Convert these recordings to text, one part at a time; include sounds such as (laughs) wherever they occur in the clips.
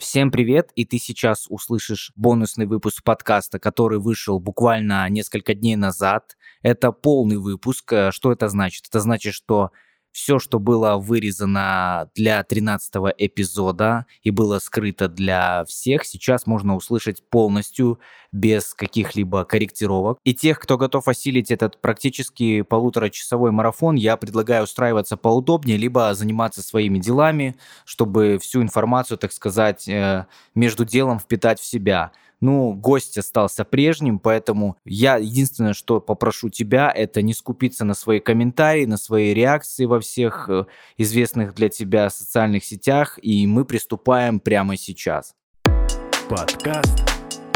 Всем привет, и ты сейчас услышишь бонусный выпуск подкаста, который вышел буквально несколько дней назад. Это полный выпуск. Э, что это значит? Это значит, что все, что было вырезано для 13 эпизода и было скрыто для всех, сейчас можно услышать полностью без каких-либо корректировок. И тех, кто готов осилить этот практически полуторачасовой марафон, я предлагаю устраиваться поудобнее, либо заниматься своими делами, чтобы всю информацию, так сказать, э, между делом впитать в себя. Ну, гость остался прежним, поэтому я единственное, что попрошу тебя, это не скупиться на свои комментарии, на свои реакции во всех э, известных для тебя социальных сетях, и мы приступаем прямо сейчас. Подкаст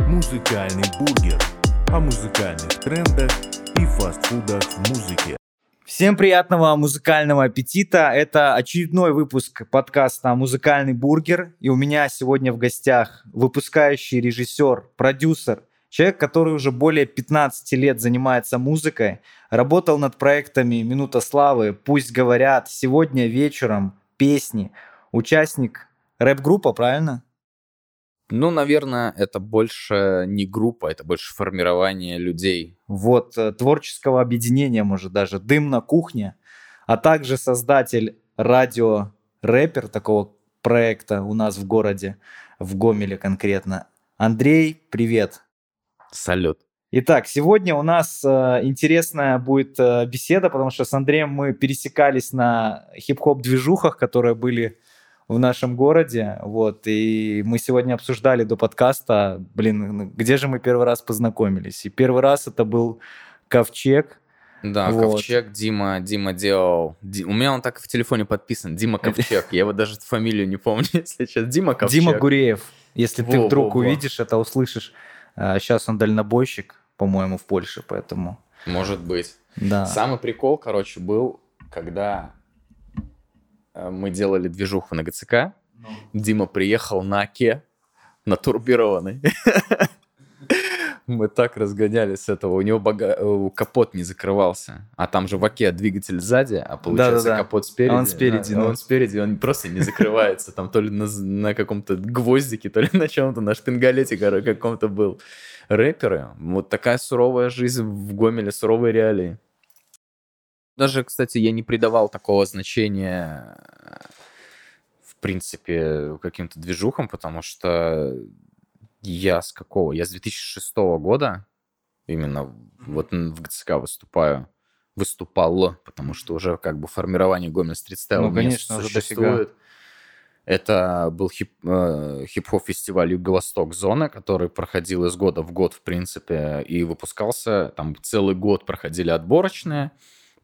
«Музыкальный бургер» о музыкальных трендах и фастфудах в музыке. Всем приятного музыкального аппетита. Это очередной выпуск подкаста «Музыкальный бургер». И у меня сегодня в гостях выпускающий режиссер, продюсер, человек, который уже более 15 лет занимается музыкой, работал над проектами «Минута славы», «Пусть говорят», «Сегодня вечером», «Песни», участник рэп-группа, правильно? Ну, наверное, это больше не группа, это больше формирование людей. Вот, э, творческого объединения, может, даже «Дым на кухне», а также создатель радио-рэпер такого проекта у нас в городе, в Гомеле конкретно. Андрей, привет. Салют. Итак, сегодня у нас э, интересная будет э, беседа, потому что с Андреем мы пересекались на хип-хоп движухах, которые были в нашем городе, вот, и мы сегодня обсуждали до подкаста, блин, ну, где же мы первый раз познакомились, и первый раз это был Ковчег, да, вот. Ковчег Дима, Дима делал. Ди... У меня он так в телефоне подписан. Дима Ковчег. Я его даже фамилию не помню, (laughs) если сейчас. Дима Ковчег. Дима Гуреев. Если во, ты вдруг во, увидишь во. это, услышишь. Сейчас а, он дальнобойщик, по-моему, в Польше, поэтому. Может быть. Да. Самый прикол, короче, был, когда мы делали движуху на ГЦК. Ну. Дима приехал на Оке, на турбированный. (laughs) Мы так разгонялись с этого. У него бага... Э, капот не закрывался. А там же в Оке двигатель сзади, а получается да, да, да. капот спереди. А он спереди. Да, ну. Он спереди, он просто не закрывается. Там то ли на, на каком-то гвоздике, то ли на чем-то, на шпингалете каком-то был. Рэперы. Вот такая суровая жизнь в Гомеле, суровые реалии. Даже, кстати, я не придавал такого значения, в принципе, каким-то движухам, потому что я с какого? Я с 2006 года именно вот в ГЦК выступаю. Выступал, потому что уже как бы формирование Гомель стрит ну, конечно, существует. Это был хип, э, хип-хоп фестиваль Юго-Восток Зона, который проходил из года в год, в принципе, и выпускался. Там целый год проходили отборочные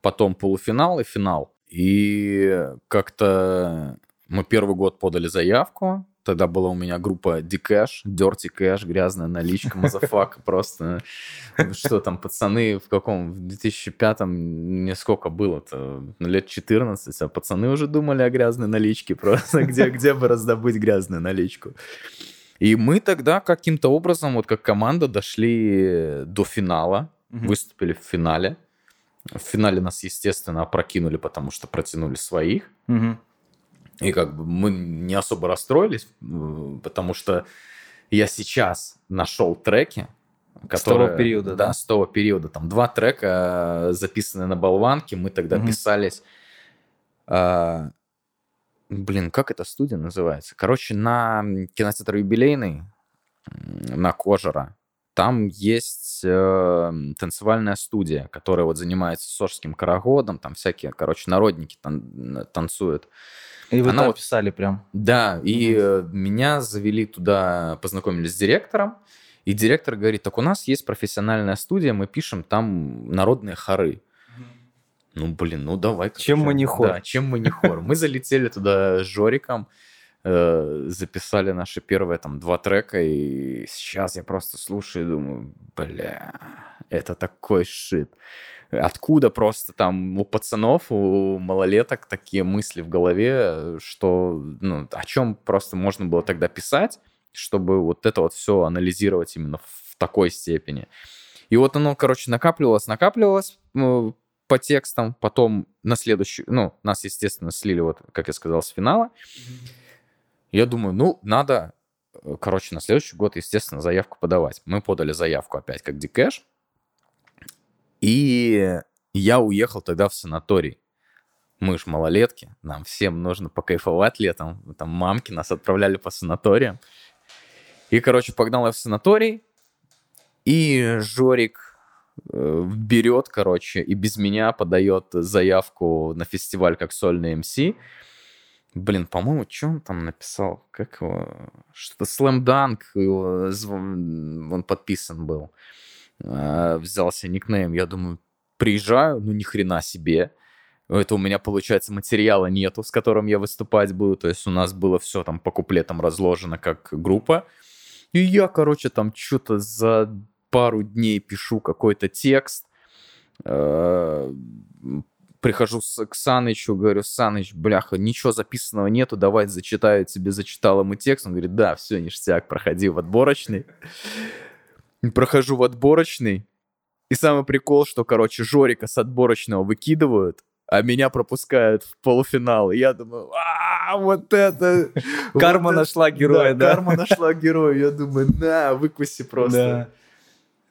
потом полуфинал и финал. И как-то мы первый год подали заявку, Тогда была у меня группа Dcash, Dirty Cash, грязная наличка, мазафак, (laughs) просто что там, пацаны в каком, в 2005-м, мне сколько было-то, лет 14, а пацаны уже думали о грязной наличке, просто (laughs) где, где бы раздобыть грязную наличку. И мы тогда каким-то образом, вот как команда, дошли до финала, выступили в финале. В финале нас, естественно, опрокинули, потому что протянули своих. Угу. И как бы мы не особо расстроились, потому что я сейчас нашел треки, которые... С того периода, да? Да, с того периода. Там два трека э, записаны на болванке. Мы тогда угу. писались... А, блин, как эта студия называется? Короче, на кинотеатр юбилейный, на Кожера, там есть э, танцевальная студия, которая вот занимается сорским карагодом, там всякие, короче, народники тан- танцуют. И вы Она там писали прям? Да, и э, меня завели туда, познакомились с директором, и директор говорит, так у нас есть профессиональная студия, мы пишем там народные хоры. Ну, блин, ну давай. Чем мы не хор? Да, чем мы не хор. Мы залетели туда с Жориком, Э, записали наши первые там два трека, и сейчас я просто слушаю и думаю, бля, это такой шит. Откуда просто там у пацанов, у малолеток такие мысли в голове, что, ну, о чем просто можно было тогда писать, чтобы вот это вот все анализировать именно в такой степени. И вот оно, короче, накапливалось, накапливалось ну, по текстам, потом на следующий, ну, нас, естественно, слили, вот, как я сказал, с финала. Mm-hmm. Я думаю, ну, надо короче, на следующий год, естественно, заявку подавать. Мы подали заявку опять как Дикэш. И я уехал тогда в санаторий. Мы ж малолетки, нам всем нужно покайфовать летом. Там мамки нас отправляли по санаториям. И, короче, погнал я в санаторий, и Жорик э, берет, короче, и без меня подает заявку на фестиваль как сольный МС. Блин, по-моему, что он там написал? Как его? Что-то Slam его, зв- он подписан был. Э, Взялся никнейм. Я думаю, приезжаю, ну ни хрена себе. Это у меня, получается, материала нету, с которым я выступать буду. То есть у нас было все там по куплетам разложено как группа. И я, короче, там что-то за пару дней пишу какой-то текст. Прихожу с- к Санычу, говорю, Саныч, бляха, ничего записанного нету, давай зачитаю тебе, зачитал ему текст. Он говорит, да, все, ништяк, проходи в отборочный. Прохожу в отборочный. И самый прикол, что, короче, Жорика с отборочного выкидывают, а меня пропускают в полуфинал. И я думаю, а вот это... Карма нашла героя, да? Карма нашла героя. Я думаю, на, выкуси просто.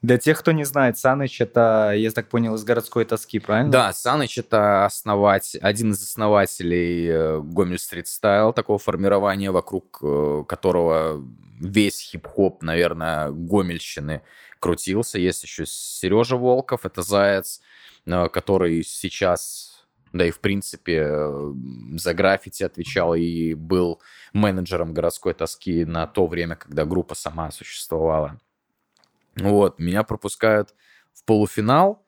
Для тех, кто не знает, Саныч это, я так понял, из городской тоски, правильно? Да, Саныч это основать, один из основателей э, Гомель Стрит Стайл, такого формирования, вокруг э, которого весь хип-хоп, наверное, Гомельщины крутился. Есть еще Сережа Волков, это Заяц, э, который сейчас, да и в принципе, за граффити отвечал и был менеджером городской тоски на то время, когда группа сама существовала. Вот, меня пропускают в полуфинал,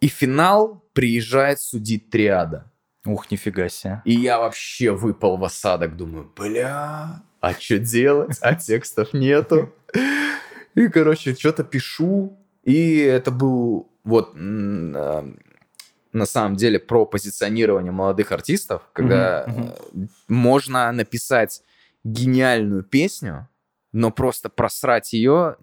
и финал приезжает судить триада. Ух, нифига себе. И я вообще выпал в осадок, думаю, бля, а что делать? А текстов нету. И, короче, что-то пишу, и это был вот а, на самом деле про позиционирование молодых артистов, когда э, можно написать гениальную песню, но просто просрать ее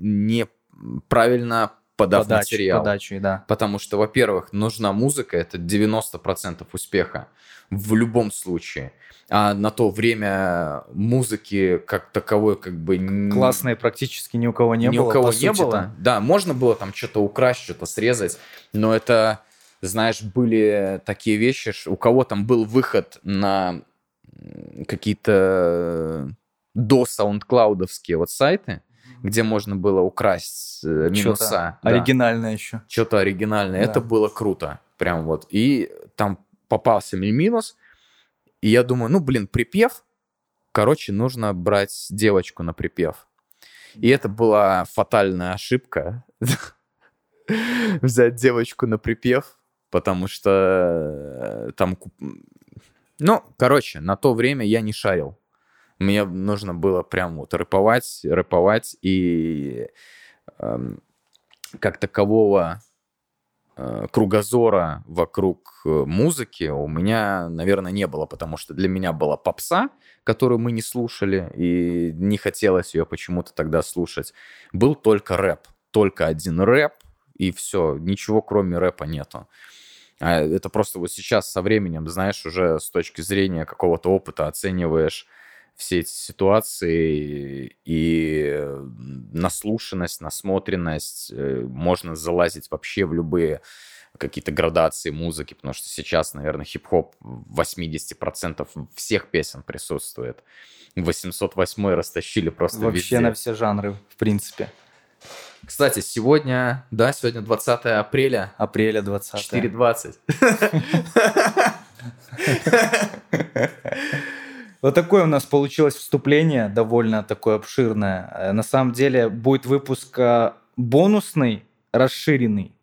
неправильно подав Подачу, материал. подачу, да. Потому что, во-первых, нужна музыка, это 90% успеха в любом случае. А на то время музыки как таковой как бы... Классной практически ни у кого не ни было. у кого не было. Да, можно было там что-то украсть, что-то срезать, но это, знаешь, были такие вещи, у кого там был выход на какие-то до саундклаудовские вот сайты, где можно было украсть э, минуса. Да оригинальное еще. что-то оригинальное. Да. Это было круто. Прям вот. И там попался мне минус. И я думаю, ну, блин, припев. Короче, нужно брать девочку на припев. И это была фатальная ошибка. (laughs) Взять девочку на припев, потому что э, там... Ну, короче, на то время я не шарил. Мне нужно было прям вот рэповать, рэповать, и эм, как такового э, кругозора вокруг э, музыки у меня, наверное, не было, потому что для меня была попса, которую мы не слушали, и не хотелось ее почему-то тогда слушать. Был только рэп, только один рэп, и все, ничего кроме рэпа нету. А это просто вот сейчас со временем, знаешь, уже с точки зрения какого-то опыта оцениваешь все эти ситуации и наслушанность, насмотренность, э, можно залазить вообще в любые какие-то градации музыки, потому что сейчас, наверное, хип-хоп в 80% всех песен присутствует. 808 растащили просто Вообще везде. на все жанры, в принципе. Кстати, сегодня, да, сегодня 20 апреля, Апреля 20 4.20. (laughs) (laughs) Вот такое у нас получилось вступление, довольно такое обширное. Э, На самом деле будет выпуск э, бонусный, расширенный,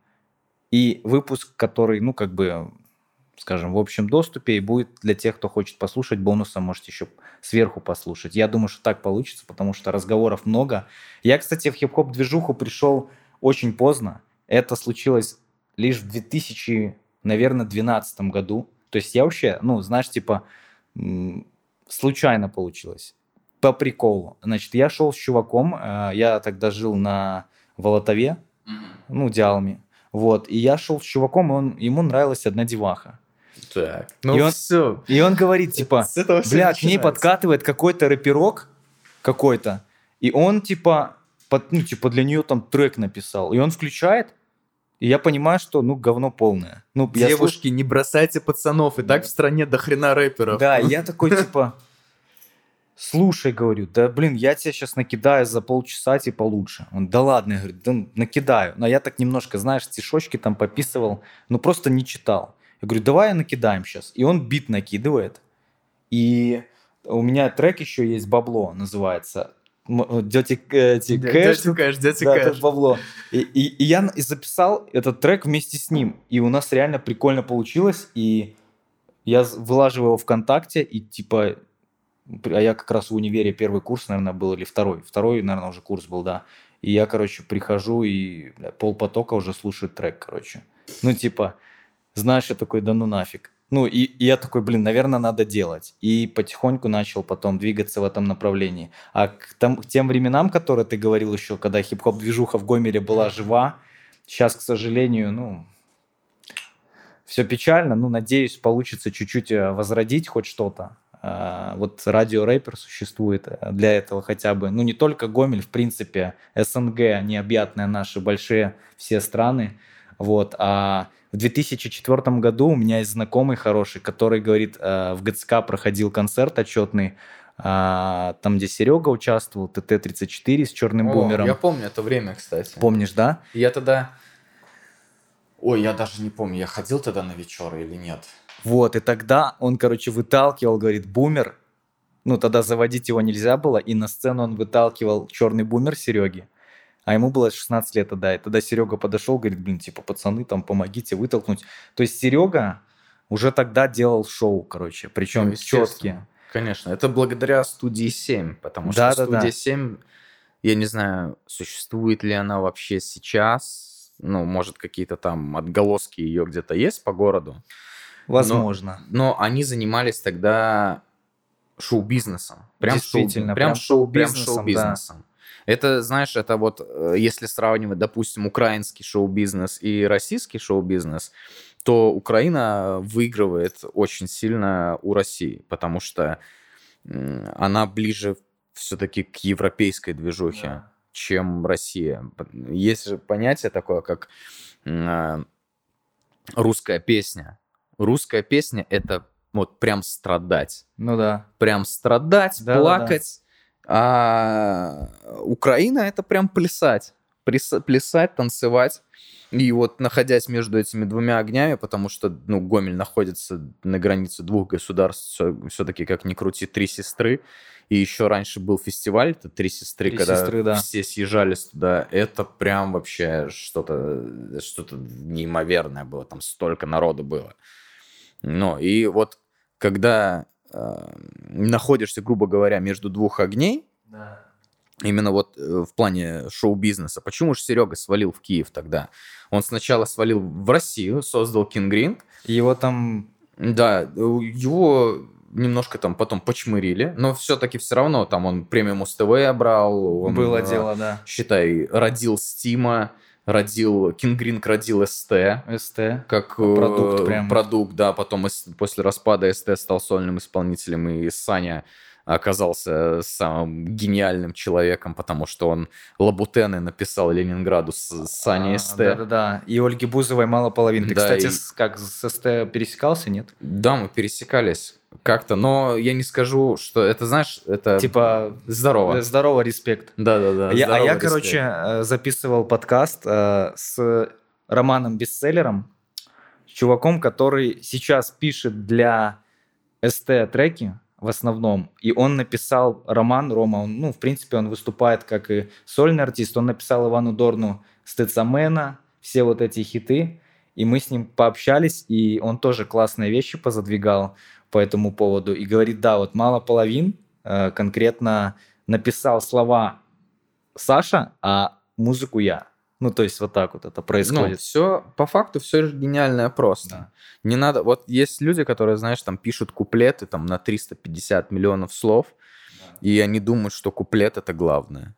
и выпуск, который, ну, как бы, скажем, в общем доступе, и будет для тех, кто хочет послушать бонусом, можете еще сверху послушать. Я думаю, что так получится, потому что разговоров много. Я, кстати, в хип-хоп движуху пришел очень поздно. Это случилось лишь в 2000, наверное, 2012 году. То есть я вообще, ну, знаешь, типа, случайно получилось. По приколу. Значит, я шел с чуваком, э, я тогда жил на Волотове, ну, Диалме. Вот, и я шел с чуваком, и он, ему нравилась одна деваха. Так, И ну он- все. И он говорит, типа, бля, к ней подкатывает какой-то рэперок, какой-то. И он, типа, под, ну, типа, для нее там трек написал. И он включает, и я понимаю, что, ну, говно полное. Ну, Девушки, не бросайте пацанов, и так в стране до хрена рэперов. Да, я (laughs) такой, типа, слушай, говорю, да, блин, я тебе сейчас накидаю за полчаса, типа, лучше. Он, да ладно, я говорю, да накидаю. Но я так немножко, знаешь, стишочки там пописывал, ну, просто не читал. Я говорю, давай накидаем сейчас. И он бит накидывает. И у меня трек еще есть, «Бабло» называется. Дети Кэш. Дядя Кэш, Да, Кэш. это бабло. И, и, и я записал этот трек вместе с ним. И у нас реально прикольно получилось. И я вылаживаю его ВКонтакте, и типа... А я как раз в универе первый курс, наверное, был, или второй. Второй, наверное, уже курс был, да. И я, короче, прихожу, и бля, полпотока уже слушает трек, короче. Ну, типа, знаешь, я такой, да ну нафиг. Ну, и, и я такой, блин, наверное, надо делать. И потихоньку начал потом двигаться в этом направлении. А к, там- к тем временам, которые ты говорил еще, когда хип-хоп-движуха в Гомеле была жива, сейчас, к сожалению, ну, все печально. Ну, надеюсь, получится чуть-чуть э, возродить хоть что-то. А, Вот радио рэпер существует э, для этого хотя бы. Ну, не только Гомель, в принципе, СНГ, необъятные наши большие все страны. Вот. А в 2004 году у меня есть знакомый хороший, который говорит, э, в ГЦК проходил концерт отчетный, а, там, где Серега участвовал, ТТ-34 с черным О, бумером. Я помню это время, кстати. Помнишь, да? Я тогда... Ой, я даже не помню, я ходил тогда на вечеры или нет. Вот, и тогда он, короче, выталкивал, говорит, бумер. Ну, тогда заводить его нельзя было, и на сцену он выталкивал черный бумер Сереги. А ему было 16 лет тогда. И тогда Серега подошел, говорит, блин, типа, пацаны, там, помогите вытолкнуть. То есть Серега уже тогда делал шоу, короче, причем Ну, четкие. Конечно, это благодаря студии 7, потому что Да-да-да. студия 7, я не знаю, существует ли она вообще сейчас, ну, может, какие-то там отголоски ее где-то есть по городу, Возможно. но они занимались тогда шоу-бизнесом. Прям Действительно, шоу, прям, прям шоу, шоу-бизнесом, шоу-бизнесом. Это, знаешь, это вот, э, если сравнивать, допустим, украинский шоу-бизнес и российский шоу-бизнес, то Украина выигрывает очень сильно у России, потому что она ближе все-таки к европейской движухе, Да. чем Россия. Есть же понятие такое, как а, русская песня. Русская песня — это вот прям страдать. Ну да. Прям страдать, Да-да-да. плакать. А Украина — это прям плясать. Плясать, танцевать. И вот находясь между этими двумя огнями, потому что, ну, Гомель находится на границе двух государств, все-таки, как ни крути, три сестры. И еще раньше был фестиваль, это «Три сестры», «Три когда сестры», да. все съезжались туда. Это прям вообще что-то что неимоверное было. Там столько народу было. Ну, и вот когда э, находишься, грубо говоря, между двух огней, именно вот э, в плане шоу-бизнеса, почему же Серега свалил в Киев тогда? Он сначала свалил в Россию, создал King Ring, Его там... да, его немножко там потом почмырили, но все-таки все равно там он премиум СТВ брал. Он, было э, дело, да. Считай, родил Стима, родил, Ring родил СТ, СТ. как Продукт э, прям. продукт, да, потом после распада СТ стал сольным исполнителем, и Саня оказался самым гениальным человеком, потому что он Лабутены написал Ленинграду с Саней А, СТ. Да-да-да. И Ольги Бузовой мало половины. Да, кстати, и- как с СТ пересекался, нет? Да, мы пересекались как-то, но я не скажу, что это, знаешь, это Типа, здорово. э, здорово, респект. Да-да-да. А я, а здорово, я, респект. короче, э, записывал подкаст э, с романом-бестселлером, чуваком, который сейчас пишет для СТ треки в основном. И он написал роман, Рома, он, ну, в принципе, он выступает как и сольный артист. Он написал Ивану Дорну Стецамена, все вот эти хиты. И мы с ним пообщались, и он тоже классные вещи позадвигал по этому поводу. И говорит, да, вот мало половин э, конкретно написал слова Саша, а музыку я. Ну, то есть вот так вот это происходит. все, по факту, все же гениальное просто. Да. Не надо, вот есть люди, которые, знаешь, там пишут куплеты там на 350 миллионов слов, и они думают, что куплет это главное.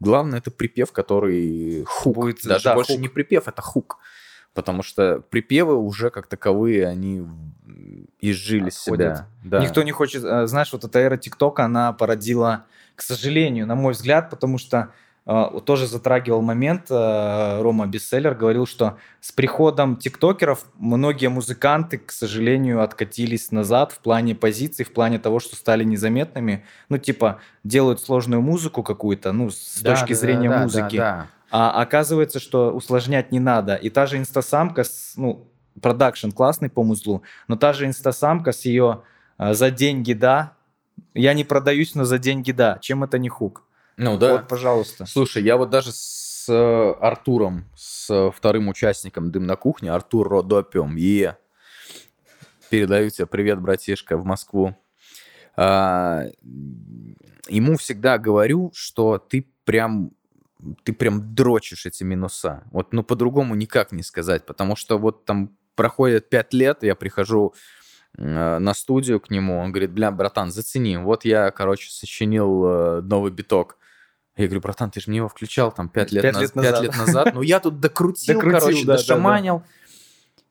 Главное это припев, который хук. Будет, Даже да, больше хук. не припев, это хук. Потому что припевы уже как таковые, они изжили Отходят. себя. Да. Никто не хочет... э, Знаешь, вот эта эра ТикТока, она породила, к сожалению, на мой взгляд, потому что тоже затрагивал момент, э, Рома Бестселлер говорил, что с приходом тиктокеров многие музыканты, к сожалению, откатились назад в плане позиций, в плане того, что стали незаметными. Ну, типа, делают сложную музыку какую-то, ну, с Да, точки да, зрения да, да, музыки. да. А оказывается, что усложнять не надо. И та же инстасамка, с, ну, продакшн классный по музлу, но та же инстасамка с ее э, за деньги да, я не продаюсь, но за деньги да. Чем это не хук? Ну да. Вот, пожалуйста. Слушай, я вот даже с э, Артуром, с э, вторым участником «Дым на кухне», Артур Родопиум, е, передаю тебе привет, братишка, в Москву. А, ему всегда говорю, что ты прям ты прям дрочишь эти минуса. Вот, ну, по-другому никак не сказать, потому что вот там проходит пять лет, я прихожу э, на студию к нему, он говорит, бля, братан, зацени, вот я, короче, сочинил э, новый биток. Я говорю, братан, ты же мне его включал там пять лет, Пять наз- лет пять назад. лет назад. Ну, я тут докрутил, Докрутил, короче, да, да, дошаманил.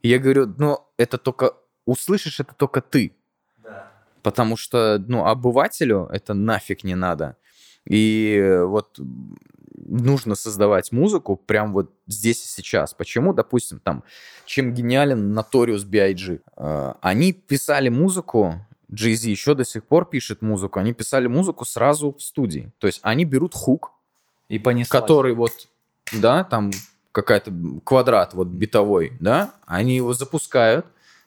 И я говорю, ну, это только... Услышишь это только ты. Потому что, ну, обывателю это нафиг не надо. И вот нужно создавать музыку прям вот здесь и сейчас. Почему, допустим, там, чем гениален Notorious B.I.G. Э, Они писали музыку, Jay-Z еще до сих пор пишет музыку, они писали музыку сразу в студии. То есть они берут хук, И понеслась. который вот, да, там какая-то квадрат вот битовой, да, они его запускают,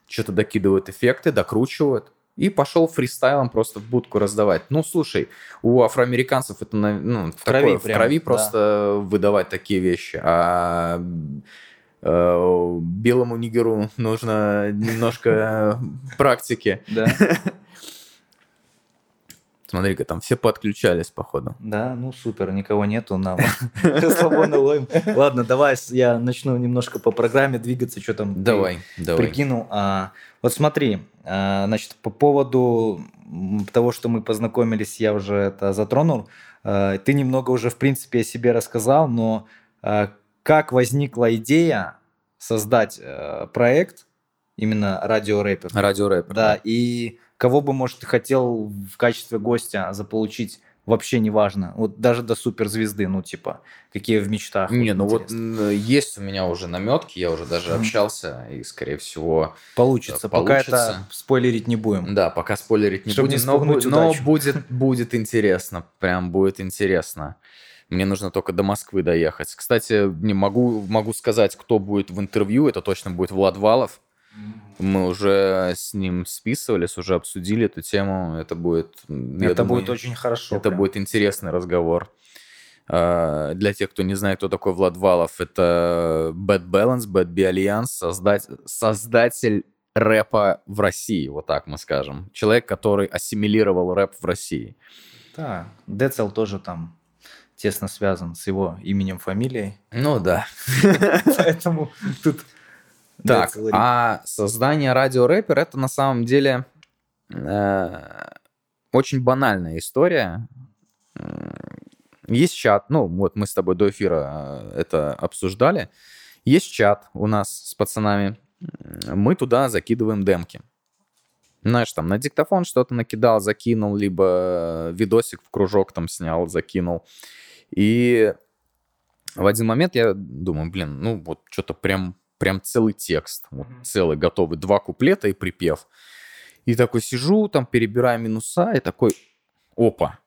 что-то докидывают эффекты, докручивают, и пошел фристайлом просто в будку раздавать. Ну, слушай, у афроамериканцев это ну, в крови такое, в прям, крови да. просто выдавать такие вещи. А белому нигеру нужно немножко практики. Да, Смотри-ка, там все подключались, походу. да, ну супер, никого нету, нам (laughs) свободно ловим. Ладно, давай я начну немножко по программе двигаться, что там Давай, давай. прикинул. А, вот смотри, а, значит, по поводу того, что мы познакомились, я уже это затронул. А, Ты немного уже, в принципе, о себе рассказал, но а, как возникла идея создать э, проект именно радиорэпер? Радиорэпер. Да, и кого бы, может, ты хотел в качестве гостя заполучить, вообще не важно. Вот даже до суперзвезды, ну, типа, какие в мечтах. Не, ну вот интересно. м, есть у меня уже наметки, я уже даже общался, и, скорее всего, Получится, э, пока это получится. спойлерить не будем. да, пока спойлерить не Чтоб не будем, но, бу- но удачу. будет, будет интересно, прям будет интересно. Мне нужно только до Москвы доехать. Кстати, не могу, могу сказать, кто будет в интервью, это точно будет Влад Валов. Мы уже с ним списывались, уже обсудили эту тему. Это будет... это думаю, будет очень хорошо. Это прям. будет интересный разговор. А, Для тех, кто не знает, кто такой Влад Валов, это Bad Balance, Bad B Alliance, создать, создатель рэпа в России, вот так мы скажем. Человек, который ассимилировал рэп в России. Да, Децл тоже там тесно связан с его именем, фамилией. Ну да. (laughs) Поэтому тут... Так, а создание радиорэпер это на самом деле э, очень банальная история. Есть чат, ну вот мы с тобой до эфира э, это обсуждали. Есть чат у нас с пацанами. Мы туда закидываем демки. Знаешь, там на диктофон что-то накидал, закинул, либо видосик в кружок там снял, закинул. И в один момент я думаю, блин, ну вот что-то прям, прям целый текст, вот целый готовый, два куплета и припев. И такой сижу, там перебираю минуса, и такой, опа,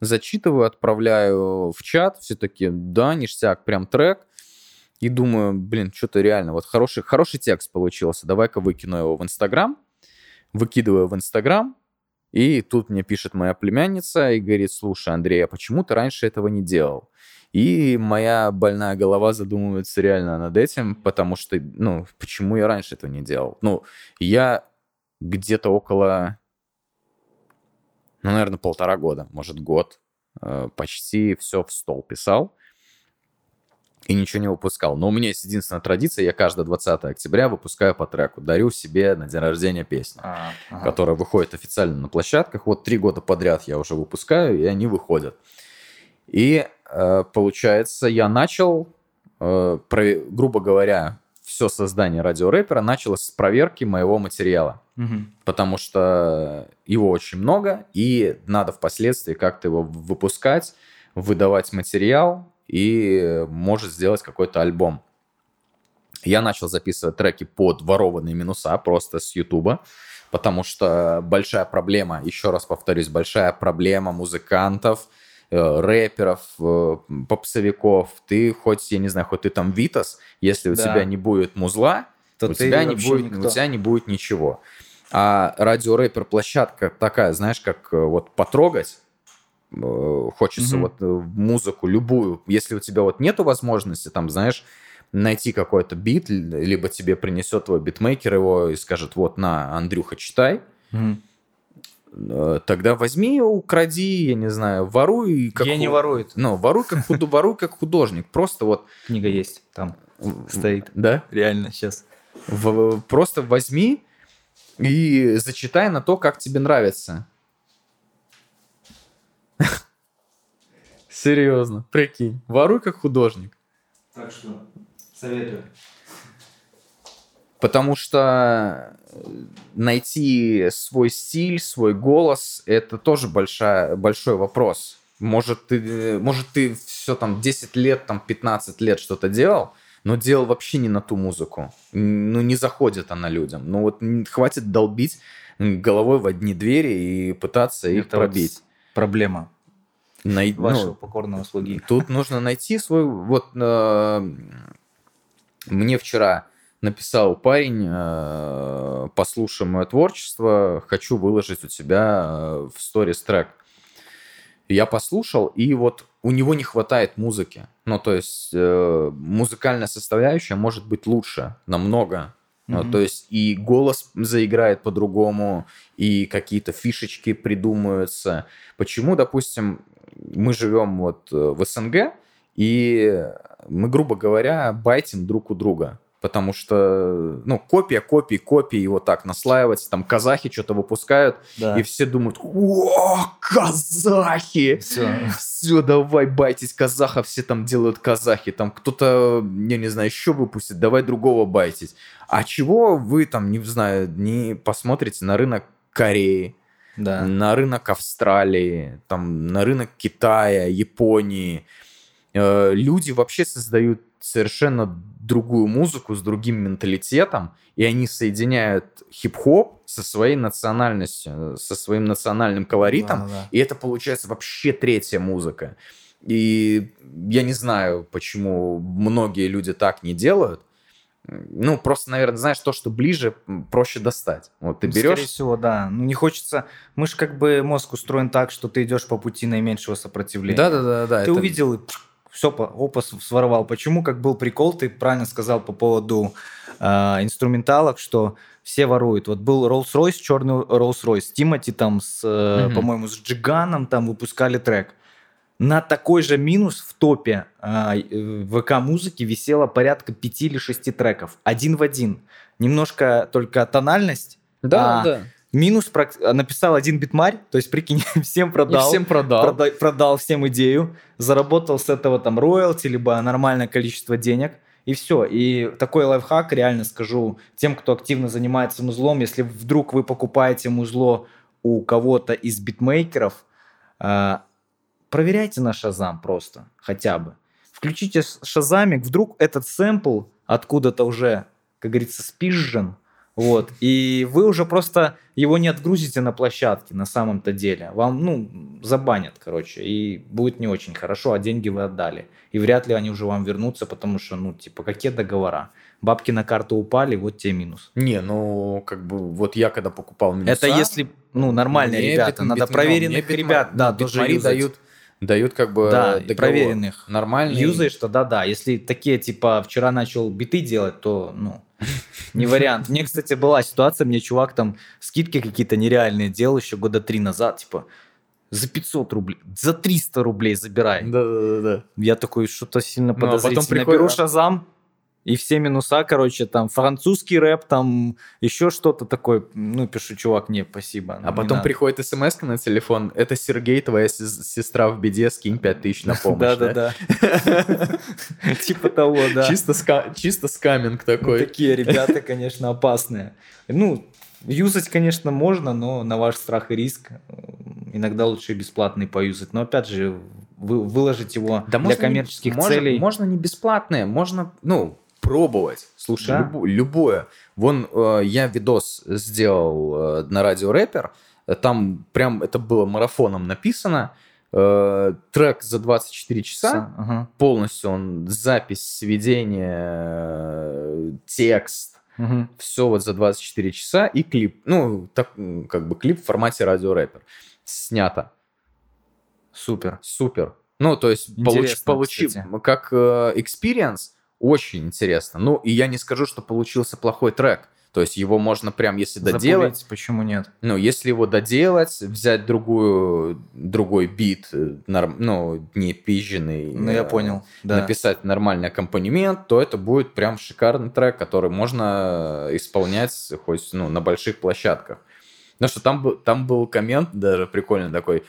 зачитываю, отправляю в чат, все таки да, ништяк, прям трек. И думаю, блин, что-то реально, вот хороший, хороший текст получился, давай-ка выкину его в Инстаграм. Выкидываю в Инстаграм, и тут мне пишет моя племянница и говорит, слушай, Андрей, а почему ты раньше этого не делал? И моя больная голова задумывается реально над этим, потому что, ну, почему я раньше этого не делал? Ну, я где-то около, ну, наверное, полтора года, может, год, э, почти все в стол писал и ничего не выпускал. Но у меня есть единственная традиция, я каждое 20 октября выпускаю по треку, дарю себе на день рождения песню А, ага. которая выходит официально на площадках. Вот три года подряд я уже выпускаю, и они выходят. И э, получается, я начал, э, про- грубо говоря, все создание радиорэпера началось с проверки моего материала. Мгм. Потому что его очень много, и надо впоследствии как-то его выпускать, выдавать материал и может сделать какой-то альбом. Я начал записывать треки под ворованные минуса просто с Ютуба, потому что большая проблема, еще раз повторюсь, большая проблема музыкантов, э, рэперов, э, попсовиков. Ты хоть, я не знаю, хоть ты там Витас, если у Да. тебя не будет музла, То у тебя, не будет, никто. у тебя не будет ничего. А радиорэпер площадка такая, знаешь, как э, вот потрогать, хочется Мгм. вот э, музыку любую. Если у тебя вот нету возможности, там, знаешь, найти какой-то бит, либо тебе принесет твой битмейкер его и скажет, вот, на, Андрюха, читай, э, тогда возьми, укради, я не знаю, воруй. Как Гений ху- ворует. Ну, воруй как, худ- воруй как художник. Просто вот... Книга есть там. Стоит. Да? Реально сейчас. В- просто возьми и зачитай на то, как тебе нравится. (laughs) Серьезно, прикинь. Воруй как художник. Так что советую. Потому что э, найти свой стиль, свой голос, это тоже большая, большой вопрос. Может, ты, э, может, ты все там 10 лет, там 15 лет что-то делал, но делал вообще не на ту музыку. Ну, не заходит она людям. Ну, вот хватит долбить головой в одни двери и пытаться их Это вот пробить. Проблема Най- вашего ну, покорного слуги. Тут нужно найти свой... Вот э, мне вчера написал парень, э, послушай мое творчество, хочу выложить у тебя э, в сторис трек. Я послушал, и вот у него не хватает музыки. Ну, то есть э, музыкальная составляющая может быть лучше намного. Мгм. То есть и голос заиграет по-другому, и какие-то фишечки придумаются. Почему, допустим, мы живем вот э, в СНГ, и мы, грубо говоря, байтим друг у друга. Потому что, ну, копия, копии, копии, и вот так наслаивать. Там казахи что-то выпускают, Да. и все думают, о, казахи! Все. Все, давай байтить казахов, все там делают казахи. Там кто-то, я не знаю, еще выпустит, давай другого байтить. А чего вы там, не знаю, не посмотрите на рынок Кореи, Да. на рынок Австралии, там, на рынок Китая, Японии. Э, Люди вообще создают совершенно другую музыку с другим менталитетом, и они соединяют хип-хоп со своей национальностью, со своим национальным колоритом, Да-да-да. и это получается вообще третья музыка. И я не знаю, почему многие люди так не делают. Ну, просто, наверное, знаешь, то, что ближе, проще достать. Вот ты Ну, берешь... Скорее всего, да. Ну, не хочется... Мы же как бы мозг устроен так, что ты идешь по пути наименьшего сопротивления. Да, да, да, да. Ты это- увидел и все, опа, с- своровал. Почему, как был прикол, ты правильно сказал по поводу э, инструменталок, что все воруют. Вот был Rolls-Royce, черный Rolls-Royce, Тимати там с, э, Мгм. по-моему, с Джиганом там выпускали трек. На такой же минус в топе э, ВК-музыки висело порядка пяти или шести треков. Один в один. Немножко только тональность. Да, А, да. Минус прак- написал один битмарь, то есть, прикинь, (laughs) всем И продал всем продал. прода- продал всем идею, заработал с этого там роялти, либо нормальное количество денег, и все. И такой лайфхак, реально скажу, тем, кто активно занимается музлом, если вдруг вы покупаете музло у кого-то из битмейкеров, а, проверяйте на Шазам просто, хотя бы. Включите Шазамик, вдруг этот сэмпл откуда-то уже, как говорится, спизжен, вот, и вы уже просто его не отгрузите на площадке на самом-то деле. Вам, ну, забанят, короче, и будет не очень хорошо, а деньги вы отдали. И вряд ли они уже вам вернутся, потому что, ну, типа, какие договора? Бабки на карту упали, вот тебе минус. Не, ну, как бы, вот я когда покупал минуса... Это если, ну, нормальные ребята, бит- надо битма- проверенных ребят, да, ну, тоже дают, дают как бы Да, договор. проверенных. Нормальный. Юзаешь, то да-да. Если такие, типа, вчера начал биты делать, то, ну, (laughs) не вариант. Мне, кстати, была ситуация, мне чувак там скидки какие-то нереальные делал еще года три назад, типа, за 500 рублей, за 300 рублей забирай. Да, да, да, да. Я такой, что-то сильно Ну, а потом подозрительно. приходит- Беру Шазам, И все минуса, короче, там французский рэп, там еще что-то такое. Ну, пишу, чувак, не, спасибо. А потом приходит смс на телефон. Это Сергей, твоя сестра в беде, скинь 5000 на помощь. Да-да-да. (laughs) Типа того, да. Чисто скаминг такой. Такие ребята, конечно, опасные. Ну, Юзать, конечно, можно, но на ваш страх и риск иногда лучше бесплатный поюзать. Но опять же, вы, выложить его да для можно коммерческих не, целей. Можно, можно не бесплатное, можно, ну, пробовать. Слушай, да? любо, любое. Вон э, я видос сделал э, на радио рэпер. Там прям это было марафоном написано. Э, трек за 24 часа. Ага. Полностью он запись, сведение, э, текст. Угу. Все вот за 24 часа и клип. Ну, так, как бы клип в формате радио рэпер. Снято. Супер. Супер. Ну, то есть получ, получив как э, experience, очень интересно. Ну, и я не скажу, что получился плохой трек. То есть его можно прям, если Запулить, доделать... почему нет? Ну, если его доделать, взять другую, другой бит, э, норм, ну, не пизженный... Ну, я э, понял, да. Написать нормальный аккомпанемент, то это будет прям шикарный трек, который можно исполнять хоть, ну, на больших площадках. Ну, что там, там был коммент даже прикольный такой,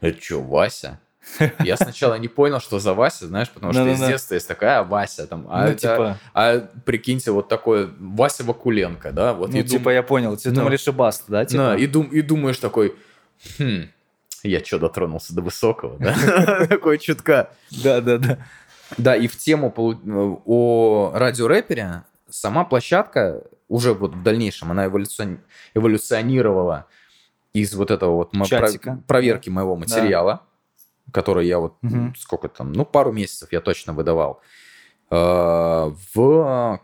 это что, Вася? (laughs) Я сначала не понял, что за Вася, знаешь, потому что из детства есть такая Вася там, а, ну, типа... а прикиньте, вот такой Вася Вакуленко, да? Вот ну, типа, я понял, ты думали Шибаст, да? Типа? и, дум, и думаешь такой, хм, я что, дотронулся до высокого, да? (laughs) Такой чутка. Да, да, да. Да, и в тему о радиорэпере сама площадка уже вот в дальнейшем, она эволюционировала из вот этого вот проверки моего материала который я вот угу. сколько там, ну, пару месяцев я точно выдавал, э, в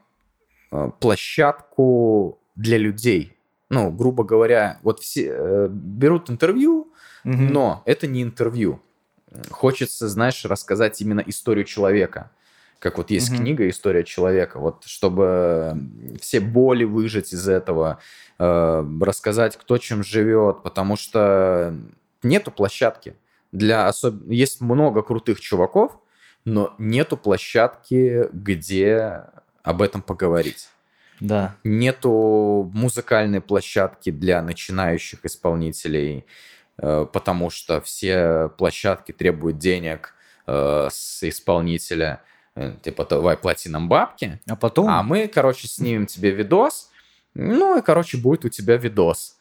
э, площадку для людей. Ну, грубо говоря, вот все э, берут интервью, угу. но это не интервью. Хочется, знаешь, рассказать именно историю человека. Как вот есть угу. книга «История человека», вот чтобы все боли выжить из этого, рассказать, кто чем живет, потому что нету площадки для особ... Есть много крутых чуваков, но нету площадки, где об этом поговорить. Да. Нету музыкальной площадки для начинающих исполнителей, э, потому что все площадки требуют денег э, с исполнителя. Э, типа, давай плати нам бабки. А потом? А мы, короче, снимем тебе видос. Ну, и, короче, будет у тебя видос.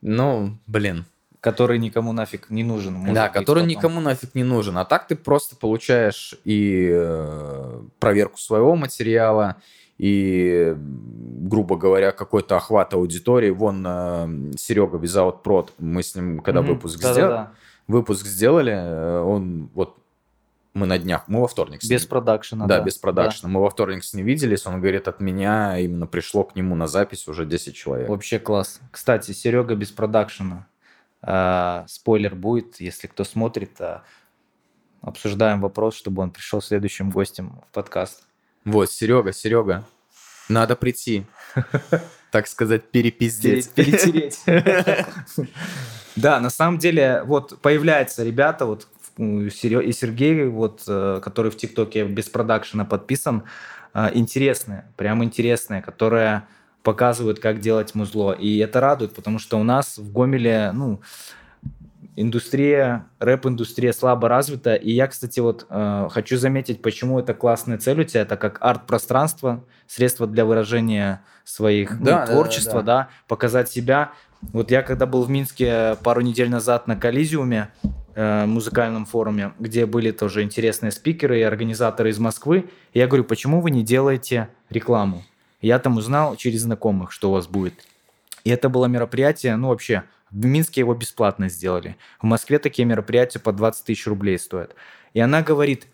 Ну, блин. Который никому нафиг не нужен. Да, который потом. никому нафиг не нужен. А так ты просто получаешь и э, проверку своего материала, и, грубо говоря, какой-то охват аудитории. Вон э, Серега Визаут Прод, мы с ним, когда mm-hmm. выпуск, да, сдел... да, да. выпуск сделали, э, он вот мы на днях, мы во вторник с ним. Без продакшена, да. Да, без продакшена. Да. Мы во вторник с ним виделись, он говорит, от меня именно пришло к нему на запись уже 10 человек. Вообще класс. Кстати, Серега без продакшена. А, спойлер будет, если кто смотрит, а, обсуждаем вопрос, чтобы он пришел следующим гостем в подкаст. Вот, Серега, Серега, надо прийти, (laughs) так сказать, перепиздеть. Перетереть. (laughs) Да, на самом деле, вот появляются ребята, вот и Сергей, вот, э, который в ТикТоке без продакшена подписан, э, интересные, прям интересные, которые показывают, как делать музло. И это радует, потому что у нас в Гомеле, ну, индустрия, рэп-индустрия слабо развита. И я, кстати, вот э, хочу заметить, почему это классная цель у тебя, это как арт-пространство, средство для выражения своих ну, да, творчества, да, да. да, показать себя. Вот я когда был в Минске пару недель назад на Коллизиуме, э, музыкальном форуме, где были тоже интересные спикеры и организаторы из Москвы, я говорю, почему вы не делаете рекламу? Я там узнал через знакомых, что у вас будет. И это было мероприятие, ну вообще, в Минске его бесплатно сделали. В Москве такие мероприятия по 20 тысяч рублей стоят. И она говорит,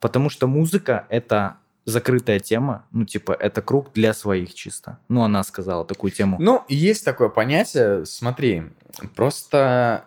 потому что музыка – это закрытая тема, ну, типа, это круг для своих чисто. Ну, она сказала такую тему. Ну, есть такое понятие, смотри, просто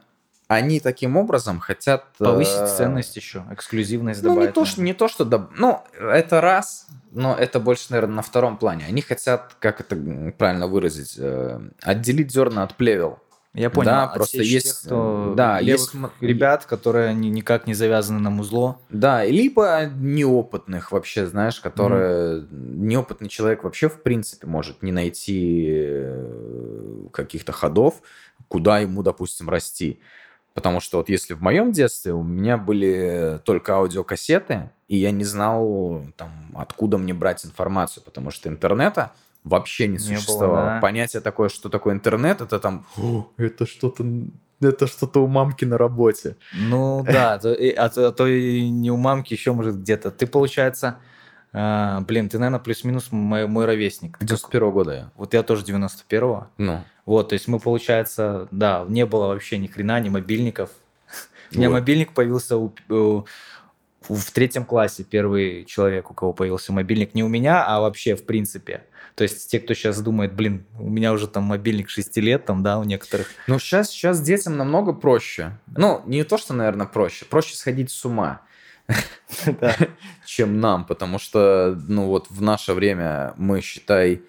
они таким образом хотят... Повысить э, ценность еще, эксклюзивность ну, добавить. Не то, что, не то, что... Доб... Ну, это раз, но это больше, наверное, на втором плане. Они хотят, как это правильно выразить, э, отделить зерна от плевел. Я понял. Да, просто тех, есть, кто да, есть ребят, которые ни- никак не завязаны на музло. Да, либо неопытных вообще, знаешь, которые... Неопытный человек вообще, в принципе, может не найти э, каких-то ходов, куда ему, допустим, расти. Потому что вот если в моем детстве у меня были только аудиокассеты, и я не знал, там, откуда мне брать информацию, потому что интернета вообще не Не было, существовало. да. Понятие такое, что такое интернет, это там, «О, это что-то это что-то у мамки на работе. Ну да, то- и- а, то, а то и не у мамки, еще может где-то. Ты, получается, а, блин, ты, наверное, плюс-минус мой, мой ровесник. Ты как- 91 года я. Вот я тоже 91-го. Ну, Вот, то есть мы, получается, да, не было вообще ни хрена, ни мобильников. (laughs) У меня мобильник появился у- у- в третьем классе, первый человек, у кого появился мобильник. Не у меня, а вообще в принципе. То есть те, кто сейчас думает, блин, у меня уже там мобильник 6 лет, там, да, у некоторых. Ну, сейчас, сейчас детям намного проще. Ну, не то, что, наверное, проще. Проще сходить с ума, (laughs) (laughs) чем нам, потому что, ну, вот в наше время мы, считай,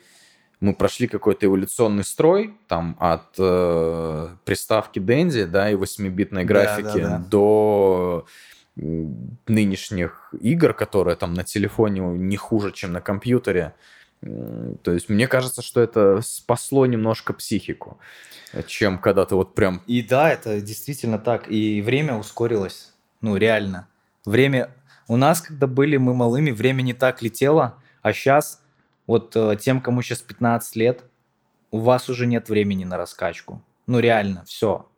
мы прошли какой-то эволюционный строй, там, от э, приставки Dendy, да, и 8-битной Да, графики да, да. до нынешних игр, которые там на телефоне не хуже, чем на компьютере. То есть мне кажется, что это спасло немножко психику, чем когда ты вот прям И да, это действительно так. И время ускорилось. Ну, реально. Время... У нас, когда были мы малыми, время не так летело, а сейчас, вот э, тем, кому сейчас 15 лет, у вас уже нет времени на раскачку. Ну, реально, все.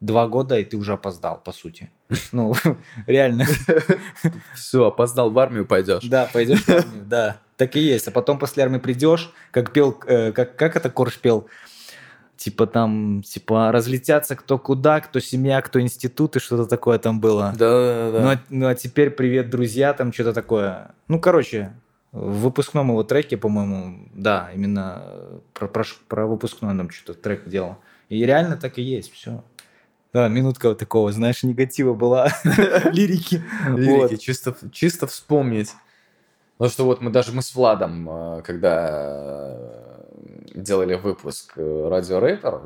Два года, и ты уже опоздал, по сути. Ну, (laughs) реально. все, опоздал в армию пойдешь. Да, пойдешь в армию, да. Так и есть. А потом после армии придешь, как пел, э, как, как это Корж пел? Типа там, типа, разлетятся кто куда, кто семья, кто институт, и что-то такое там было. Да, да, Ну, а, ну, а теперь привет, друзья, там что-то такое. Ну, короче, в выпускном его треке, по-моему, да, именно э, про, про, про выпускной нам что-то трек делал. И реально так и есть, все. Да, минутка вот такого, знаешь, негатива была, (laughs) лирики. Лирики, чисто, чисто вспомнить. Потому что вот мы даже мы с Владом, э, когда э, делали выпуск э, Радио Рэпер,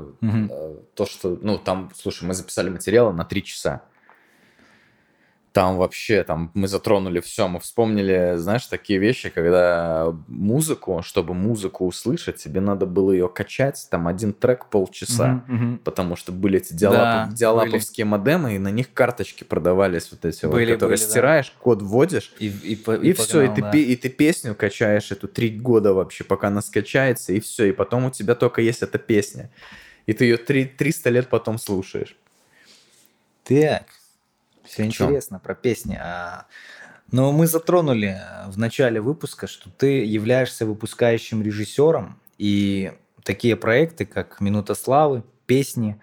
то, что, ну, там, слушай, мы записали материалы на три часа. Там вообще, там мы затронули все, мы вспомнили, знаешь, такие вещи, когда музыку, чтобы музыку услышать, тебе надо было ее качать, там один трек полчаса. Мгм, мгм. Потому что были эти диалап- Да, диалаповские модемы, и на них карточки продавались вот эти вот, Были, которые были, да. стираешь, код вводишь, И, и, по- и, все, и погнал, ты, да. и ты песню качаешь эту три года вообще, пока она скачается, и все, и потом у тебя только есть эта песня. И ты ее три, 300 лет потом слушаешь. Так, все интересно про песни. А, Но мы затронули э, в начале выпуска, что ты являешься выпускающим режиссером, и такие проекты, как «Минута славы», песни.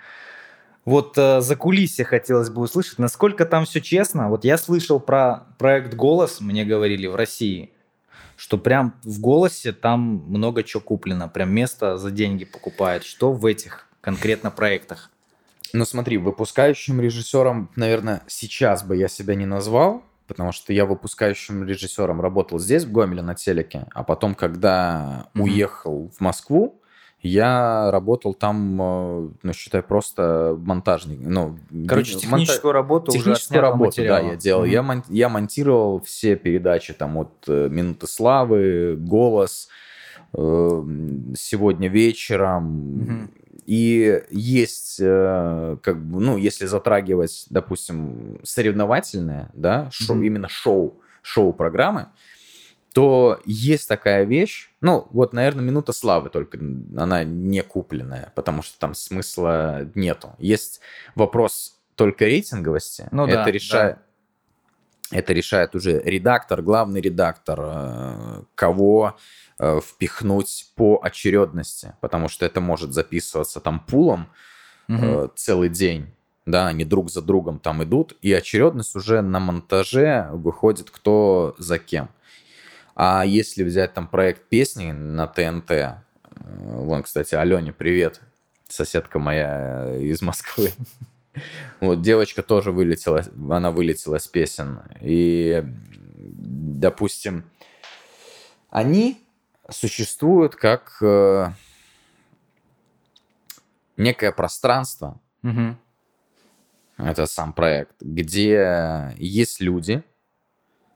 Вот э, за кулисье хотелось бы услышать, насколько там все честно. Вот я слышал про проект «Голос», мне говорили, в России, что прям в «Голосе» там много чего куплено, прям место за деньги покупают. Что в этих конкретно проектах? Ну смотри, выпускающим режиссером, наверное, сейчас бы я себя не назвал, потому что я выпускающим режиссером работал здесь, в Гомеле, на телеке, а потом, когда Мгм. уехал в Москву, я работал там, э, ну, считай, просто монтажник. Ну, Короче, монта- техническую работу уже Техническую отснятого работу, материала. да, я делал. Мгм. Я, мон- я монтировал все передачи, там, вот э, «Минуты славы», «Голос», э, «Сегодня вечером». Мгм. И есть, э, как бы, ну, если затрагивать, допустим, соревновательное, да, шоу, Мгм. именно шоу, шоу-программы, то есть такая вещь, ну, вот, наверное, «Минута славы», только она не купленная, потому что там смысла нету. Есть вопрос только рейтинговости. Ну это да, решает, это решает уже редактор, главный редактор, э, кого э, впихнуть по очередности, потому что это может записываться там пулом э, целый день, да, они друг за другом там идут, и очередность уже на монтаже выходит кто за кем. А если взять там проект песни на ТНТ, вон, кстати, Алене привет, соседка моя из Москвы. Вот девочка тоже вылетела, она вылетела с песен. И, допустим, они существуют как э, некое пространство, Мгм. это сам проект, где есть люди,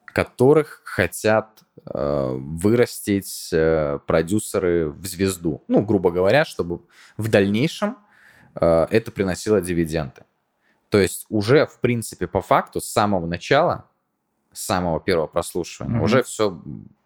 которых хотят э, вырастить э, продюсеры в звезду. Ну, грубо говоря, чтобы в дальнейшем это приносило дивиденды. То есть уже, в принципе, по факту, с самого начала, с самого первого прослушивания, Мгм. уже все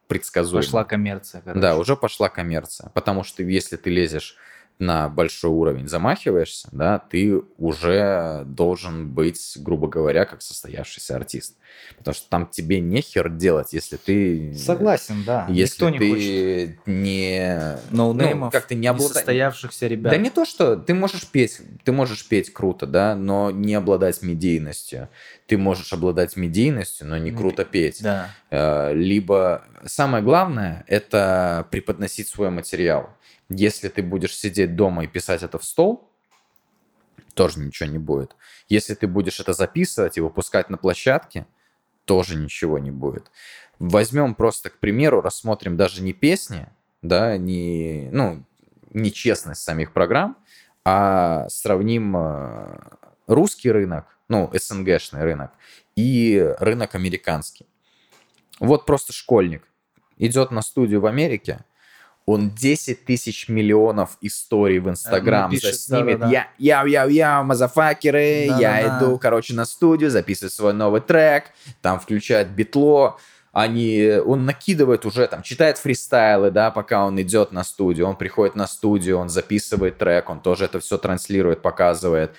предсказуемо. Пошла коммерция, короче. Да, уже пошла коммерция. Потому что если ты лезешь на большой уровень, замахиваешься, да, ты уже должен быть, грубо говоря, как состоявшийся артист. Потому что там тебе нехер делать, если ты... Согласен, да. Если Никто не хочет ты не... ноунеймов, ну, как-то не обладаешь... несостоявшихся ребят. Да не то, что ты можешь петь, ты можешь петь круто, да, но не обладать медийностью. Ты можешь обладать медийностью, но не Не круто петь. Да. Э, либо самое главное это преподносить свой материал. Если ты будешь сидеть дома и писать это в стол, тоже ничего не будет. Если ты будешь это записывать и выпускать на площадке, тоже ничего не будет. Возьмем просто, к примеру, рассмотрим даже не песни, да, не, ну, не честность самих программ, а сравним э, русский рынок, ну, СНГшный рынок, и рынок американский. Вот просто школьник идет на студию в Америке, он 10 тысяч миллионов историй в Инстаграм ну, пишет, заснимет. да-да-да. Я, я, я, я, мазафакеры, я Да-да-да. иду, короче, на студию, записываю свой новый трек, там включает битло, они, он накидывает уже, там, читает фристайлы, да, пока он идет на студию, он приходит на студию, он записывает трек, он тоже это все транслирует, показывает, Э,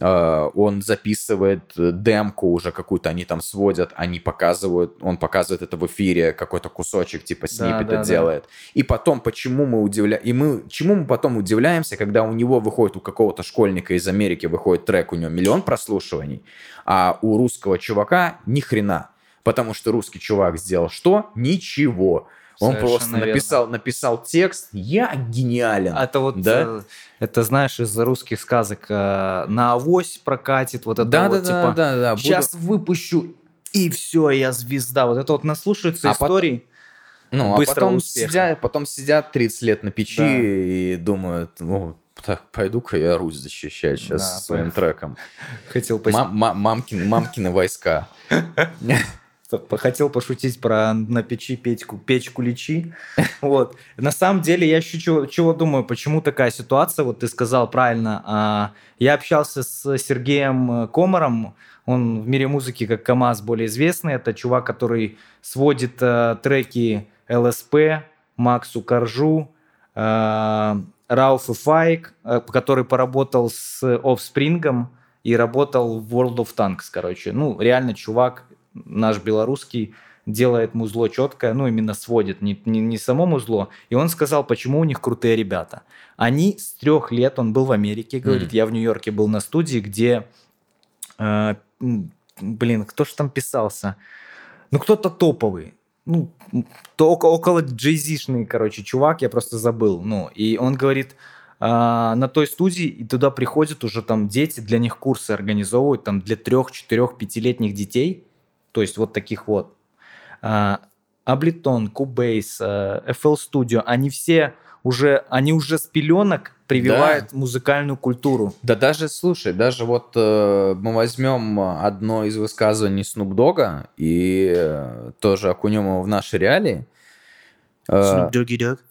он записывает э, демку уже какую-то, они там сводят, они показывают, он показывает это в эфире, какой-то кусочек типа сниппета да, да. делает. И потом, почему мы удивляем, и мы, чему мы потом удивляемся, когда у него выходит, у какого-то школьника из Америки выходит трек, у него миллион прослушиваний, а у русского чувака ни хрена. Потому что русский чувак сделал что? Ничего. Он Совершенно просто верно. написал, написал текст, я гениален. Это вот, Да? э, это знаешь, из русских сказок э, на авось прокатит, вот это да, вот, да, да, типа, да, да, буду- сейчас выпущу, и все, я звезда. Вот это вот наслушаются А потом- историй. Ну, быстрого а потом успеха. сидят, потом сидят 30 лет на печи Да. и думают, ну, так, пойду-ка я Русь защищать сейчас Да, своим треком. Хотел, пос- Мам- ма- мамкин- мамкины войска. (laughs) хотел пошутить про на печи печку, печку лечи. (laughs) Вот. На самом деле, я еще чего, чего думаю, почему такая ситуация, вот ты сказал правильно. а, Я общался с Сергеем Комаром, он в мире музыки как КамАЗ более известный. Это чувак, который сводит э, треки ЛСП, Максу Коржу, э, Рауф и Файк, э, который поработал с Offspring и работал в World of Tanks, короче. Ну, реально чувак наш белорусский делает музло четкое, ну, именно сводит, не, не, не само музло. И он сказал, почему у них крутые ребята. Они с трех лет, он был в Америке, говорит, Мгм. я в Нью-Йорке был на студии, где, э, блин, кто ж там писался? Ну, кто-то топовый. Ну, то около, около джейзишный, короче, чувак, я просто забыл. Ну, и он говорит, а, на той студии и туда приходят уже там дети, для них курсы организовывают, там для трех, четырех, пятилетних детей, то есть вот таких вот. Ableton, Cubase, FL Studio, они все уже, они уже с пеленок прививают музыкальную культуру. Да даже, слушай, даже вот э, мы возьмем одно из высказываний Снуп Дога и э, тоже окунем его в наши реалии. Э,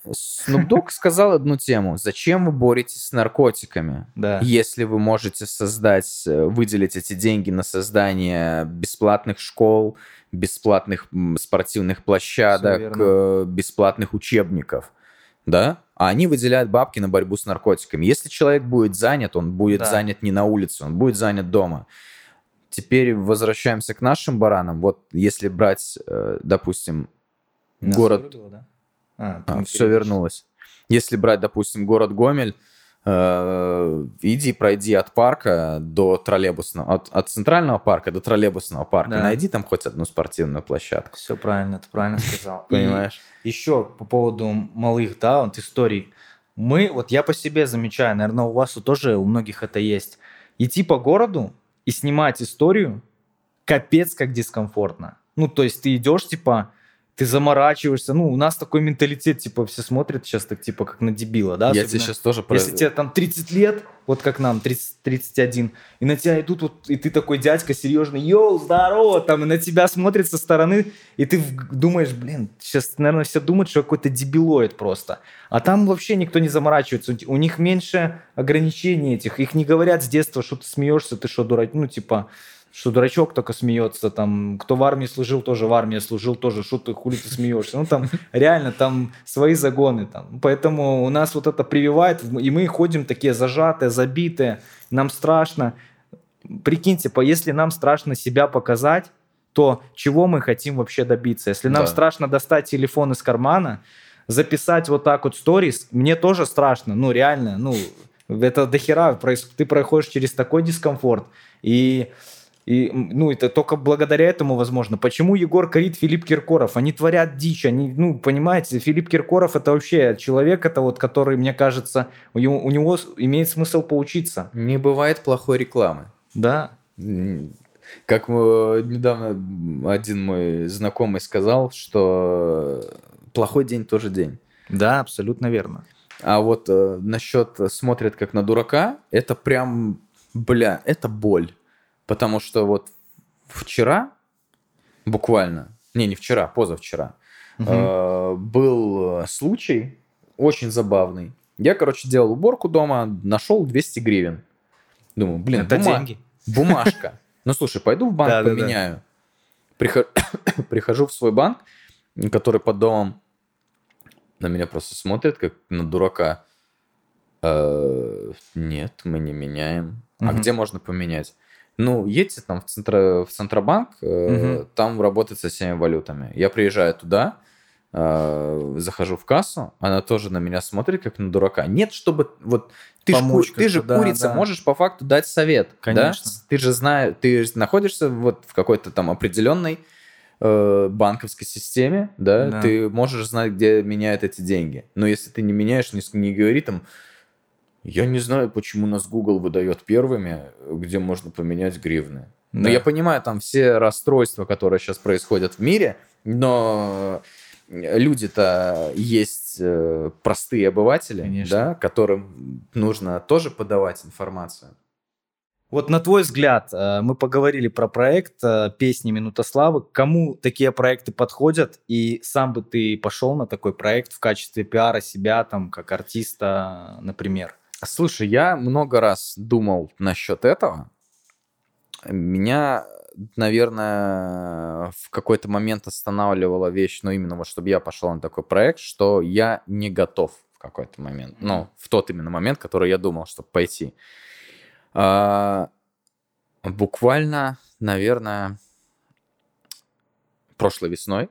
Snoop Dogg сказал одну тему. Зачем вы боретесь с наркотиками? Да. Если вы можете создать, э, выделить эти деньги на создание бесплатных школ, бесплатных спортивных площадок, э, бесплатных учебников, да? А они выделяют бабки на борьбу с наркотиками. Если человек будет занят, он будет Да. занят не на улице, он будет занят дома. Теперь возвращаемся к нашим баранам. Вот если брать, э, допустим, Нас город вырубило, да? А, а, все вернулось. Если брать, допустим, город Гомель, э, иди пройди от парка до троллейбусного, от, от центрального парка до троллейбусного парка, Да. найди там хоть одну спортивную площадку. Все правильно, ты правильно сказал. Понимаешь? Еще по поводу малых, да, вот историй. Мы, вот я по себе замечаю, наверное, у вас тоже, у многих это есть. Идти по городу и снимать историю, капец как дискомфортно. Ну, то есть ты идешь, типа, ты заморачиваешься. Ну, у нас такой менталитет, типа, все смотрят сейчас так, типа, как на дебила, да? Я Особенно тебе сейчас тоже... про- Если тебе там 30 лет, вот как нам, 30, 31, и на тебя идут, вот, и ты такой дядька серьезный, йоу, здорово, там, и на тебя смотрят со стороны, и ты думаешь, блин, сейчас, наверное, все думают, что какой-то дебилоид просто. А там вообще никто не заморачивается, у- у них меньше ограничений этих, их не говорят с детства, что ты смеешься, ты что, дурак, ну, типа, что дурачок только смеется, там, кто в армии служил, тоже в армии служил, тоже, что ты, хули ты смеешься. Ну, там, реально, там свои загоны, там. Поэтому у нас вот это прививает, и мы ходим такие зажатые, забитые, нам страшно. Прикиньте, по- если нам страшно себя показать, то чего мы хотим вообще добиться? Если нам Да. страшно достать телефон из кармана, записать вот так вот сторис, мне тоже страшно, ну, реально, ну, это дохера, ты проходишь через такой дискомфорт, и, и, ну, это только благодаря этому возможно. Почему Егор Крид, Филипп Киркоров? Они творят дичь, они, ну, понимаете, Филипп Киркоров это вообще человек, это вот, который, мне кажется, у него, у него имеет смысл поучиться, Не бывает плохой рекламы. да. Как э, недавно один мой знакомый сказал, что плохой день тоже день. Да, абсолютно верно. А вот э, насчет э, смотрят как на дурака, это прям, бля, это боль. Потому что вот вчера, буквально, не, не вчера, позавчера, Мгм. э, был случай очень забавный. Я, короче, делал уборку дома, нашел 200 гривен. Думаю, блин, это бума- деньги. бумажка. (laughs) Ну, слушай, пойду в банк поменяю. Прихожу, (coughs) прихожу в свой банк, который под домом, на меня просто смотрят, как на дурака. «Э, Нет, мы не меняем. А где можно поменять? Ну, едьте там в, центро, в Центробанк, э, Мгм. там работает со всеми валютами. Я приезжаю туда, э, захожу в кассу, она тоже на меня смотрит, как на дурака. Нет, чтобы вот ты, ж Помочь ты же да, курица, да. можешь по факту дать совет. да? Конечно. Ты же знаешь, ты находишься вот в какой-то там определенной э, банковской системе, да? Да. ты можешь знать, где меняют эти деньги. Но если ты не меняешь, не, не говори там, я не знаю, почему нас Google выдает первыми, где можно поменять гривны. Но Да. я понимаю там все расстройства, которые сейчас происходят в мире, но люди-то есть э, простые обыватели, Конечно. да, которым нужно тоже подавать информацию. Вот на твой взгляд, э, мы поговорили про проект э, «Песни Минута Славы». Кому такие проекты подходят? И сам бы ты пошел на такой проект в качестве пиара себя, там, как артиста, например? Слушай, я много раз думал насчет этого. Меня, наверное, в какой-то момент останавливала вещь, ну, именно вот, чтобы я пошел на такой проект, что я не готов в какой-то момент. Ну, в тот именно момент, который я думал, чтобы пойти. А, буквально, наверное, прошлой весной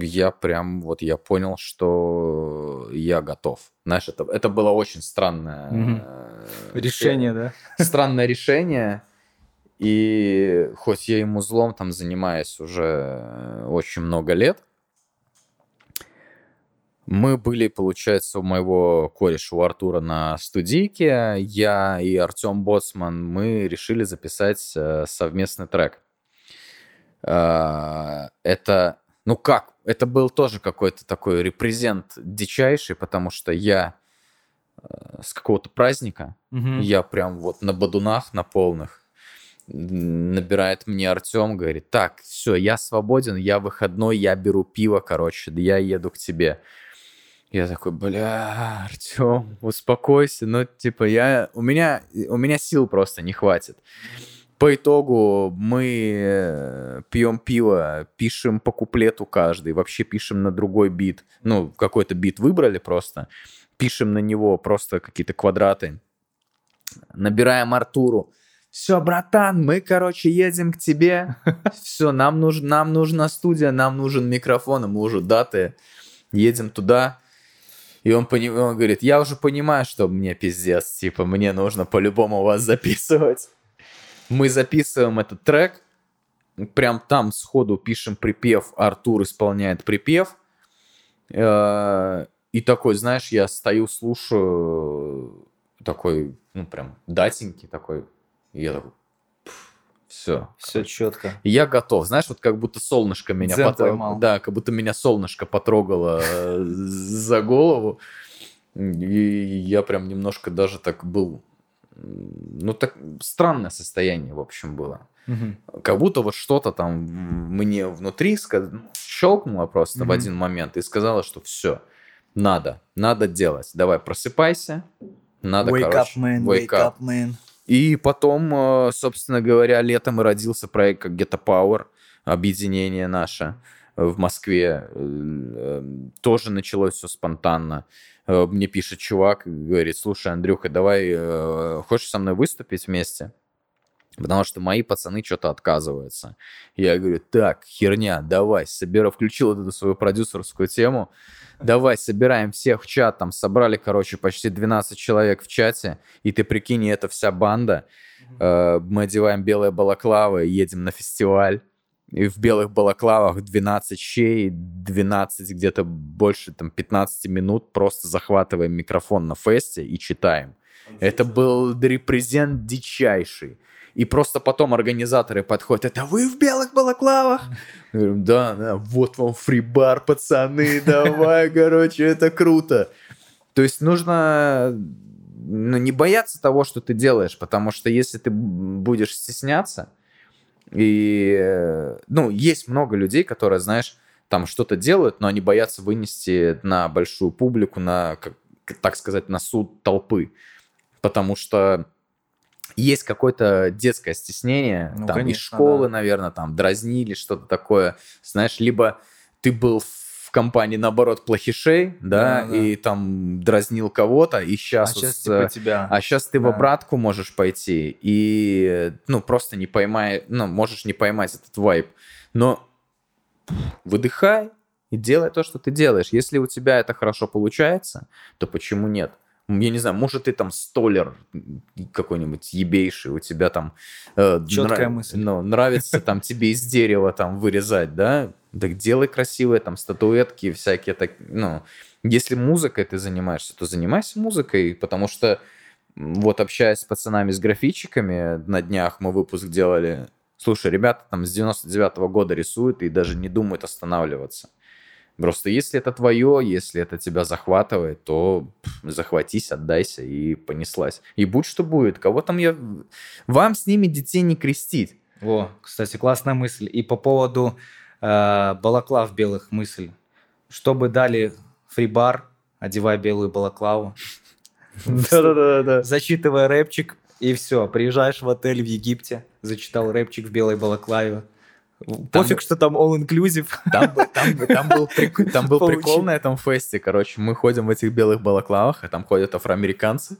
я прям вот я понял, что я готов. Знаешь, это, это было очень странное э, Решение, да? (laughs) странное решение. И хоть я ему злом там занимаюсь уже очень много лет, мы были, получается, у моего кореша, у Артура на студийке. Я и Артем Боцман, мы решили записать э, совместный трек. Э, Это, ну как, это был тоже какой-то такой репрезент дичайший, потому что я э, с какого-то праздника, Мгм. я прям вот на бадунах, на полных. Набирает мне Артем, говорит, так, все, я свободен, я выходной, я беру пиво, короче, я еду к тебе. Я такой, бля, Артем, успокойся, ну, типа, я, у меня, у меня сил просто не хватит. По итогу мы э, пьем пиво, пишем по куплету каждый, вообще пишем на другой бит. Ну, какой-то бит выбрали просто, пишем на него просто какие-то квадраты. Набираем Артуру. Все, братан, мы, короче, едем к тебе. (laughs) Все, нам, нуж, нам нужна студия, нам нужен микрофон, и мы уже даты. Едем туда. И он, пони- он говорит, я уже понимаю, что мне пиздец, типа, мне нужно по-любому вас записывать. Мы записываем этот трек, прям там сходу пишем припев, Артур исполняет припев. Э, И такой, знаешь, я стою, слушаю, такой, ну, прям датенький такой. И я такой, Все. Все четко. Я готов. Знаешь, вот как будто солнышко меня потрогало. Да, как будто меня солнышко потрогало э, за голову. И я прям немножко даже так был... Ну, так странное состояние, в общем, было. Как будто вот что-то там мне внутри сказ- ну, щелкнуло просто в Мгм. один момент и сказала, что все, надо, надо делать. Давай, просыпайся. Надо, wake короче, up, man, wake up. man. И потом, э, собственно говоря, летом и родился проект как Get Power, объединение наше в Москве. Э, э, Тоже началось все спонтанно. Э, Мне пишет чувак говорит, слушай, Андрюха, давай, э, хочешь со мной выступить вместе? Потому что мои пацаны что-то отказываются. Я говорю, так, херня, давай, собирай, включил эту свою продюсерскую тему. Давай, собираем всех в чат. Там собрали, короче, почти 12 человек в чате. И ты прикинь, это вся банда. Э, Мы одеваем белые балаклавы, едем на фестиваль. И в белых балаклавах 12 щей, 12 где-то больше, там, 15 минут просто захватываем микрофон на фесте и читаем. Это был репрезент дичайший. И просто потом организаторы подходят, это вы в белых балаклавах? (laughs) Я говорю, да, да, вот вам фрибар, пацаны, (laughs) давай, короче, это круто. То есть нужно ну, не бояться того, что ты делаешь, потому что если ты будешь стесняться, и, э, ну, есть много людей, которые, знаешь, там что-то делают, но они боятся вынести на большую публику, на, как- так сказать, на суд толпы. Потому что есть какое-то детское стеснение, Ну, там, из конечно, школы, да. наверное, там, дразнили, что-то такое. Знаешь, либо ты был в компании, наоборот, плохишей, да, Да, да. и там дразнил кого-то, и А сейчас... сейчас типа тебя. А сейчас ты в Да. обратку можешь пойти и, ну, просто не поймай, ну, можешь не поймать этот вайб. Но выдыхай и делай то, что ты делаешь. Если у тебя это хорошо получается, то почему нет? Я не знаю, может, ты там столер какой-нибудь ебейший, у тебя там... э, нрав- мысль. Ну, нравится там тебе из дерева там вырезать, да? Так делай красивые там статуэтки всякие, так, ну... Если музыкой ты занимаешься, то занимайся музыкой, потому что вот общаясь с пацанами, с графичиками, на днях мы выпуск делали. Слушай, ребята там с 99-го года рисуют и даже не думают останавливаться. Просто если это твое, если это тебя захватывает, то пф, захватись, отдайся и понеслась. И будь что будет. Кого там я... Вам с ними детей не крестить. Во, кстати, классная мысль. И по поводу э, балаклав белых мысль. Чтобы дали фрибар, одевай белую балаклаву, (laughs) Да-да-да. зачитывай рэпчик, и все. Приезжаешь в отель в Египте, зачитал рэпчик в белой балаклаве. Пофиг, что там all-inclusive. Там, там, был- там был, прик- там был Получи. прикол на этом фесте. Короче, мы ходим в этих белых балаклавах, а там ходят афроамериканцы.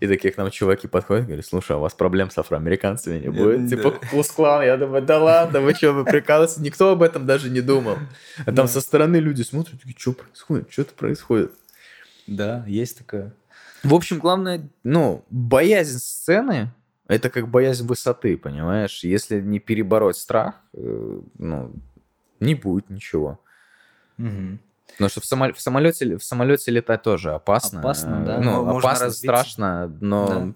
И такие к нам чуваки подходят говорят, слушай, а у вас проблем с афроамериканцами не будет? Типа Клус-клан. Я думаю, да ладно, вы что, вы прикалываетесь? Никто об этом даже не думал. А там со стороны люди смотрят, такие, что происходит? Что-то происходит. Да, есть такое. В общем, главное, ну, боязнь сцены, это как боязнь высоты, понимаешь? Если не перебороть страх, э, ну, не будет ничего. Мгм. Потому что в, само- в самолете, в самолете летать тоже опасно. Опасно, да. Ну, Ну, можно опасно, разбиться. страшно, но... Да.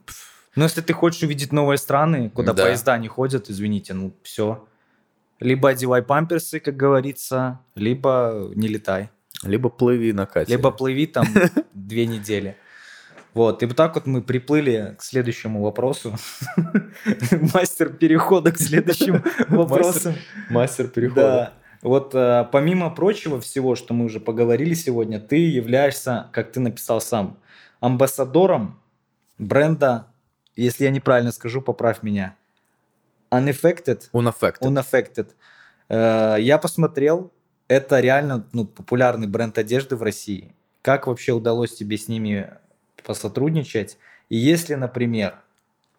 Ну, если ты хочешь увидеть новые страны, куда Да. поезда не ходят, извините, ну все. Либо одевай памперсы, как говорится, либо не летай. Либо плыви на катере. Либо плыви там (laughs) две недели. Вот, и вот так вот мы приплыли к следующему вопросу. (laughs) Мастер перехода к следующим вопросам. (laughs) Мастер Да. Вот э, помимо прочего всего, что мы уже поговорили сегодня, ты являешься, как ты написал сам, амбассадором бренда, если я неправильно скажу, поправь меня, Unaffected, Unaffected. Unaffected. Э, я посмотрел, это реально ну, популярный бренд одежды в России. Как вообще удалось тебе с ними посотрудничать? И если, например,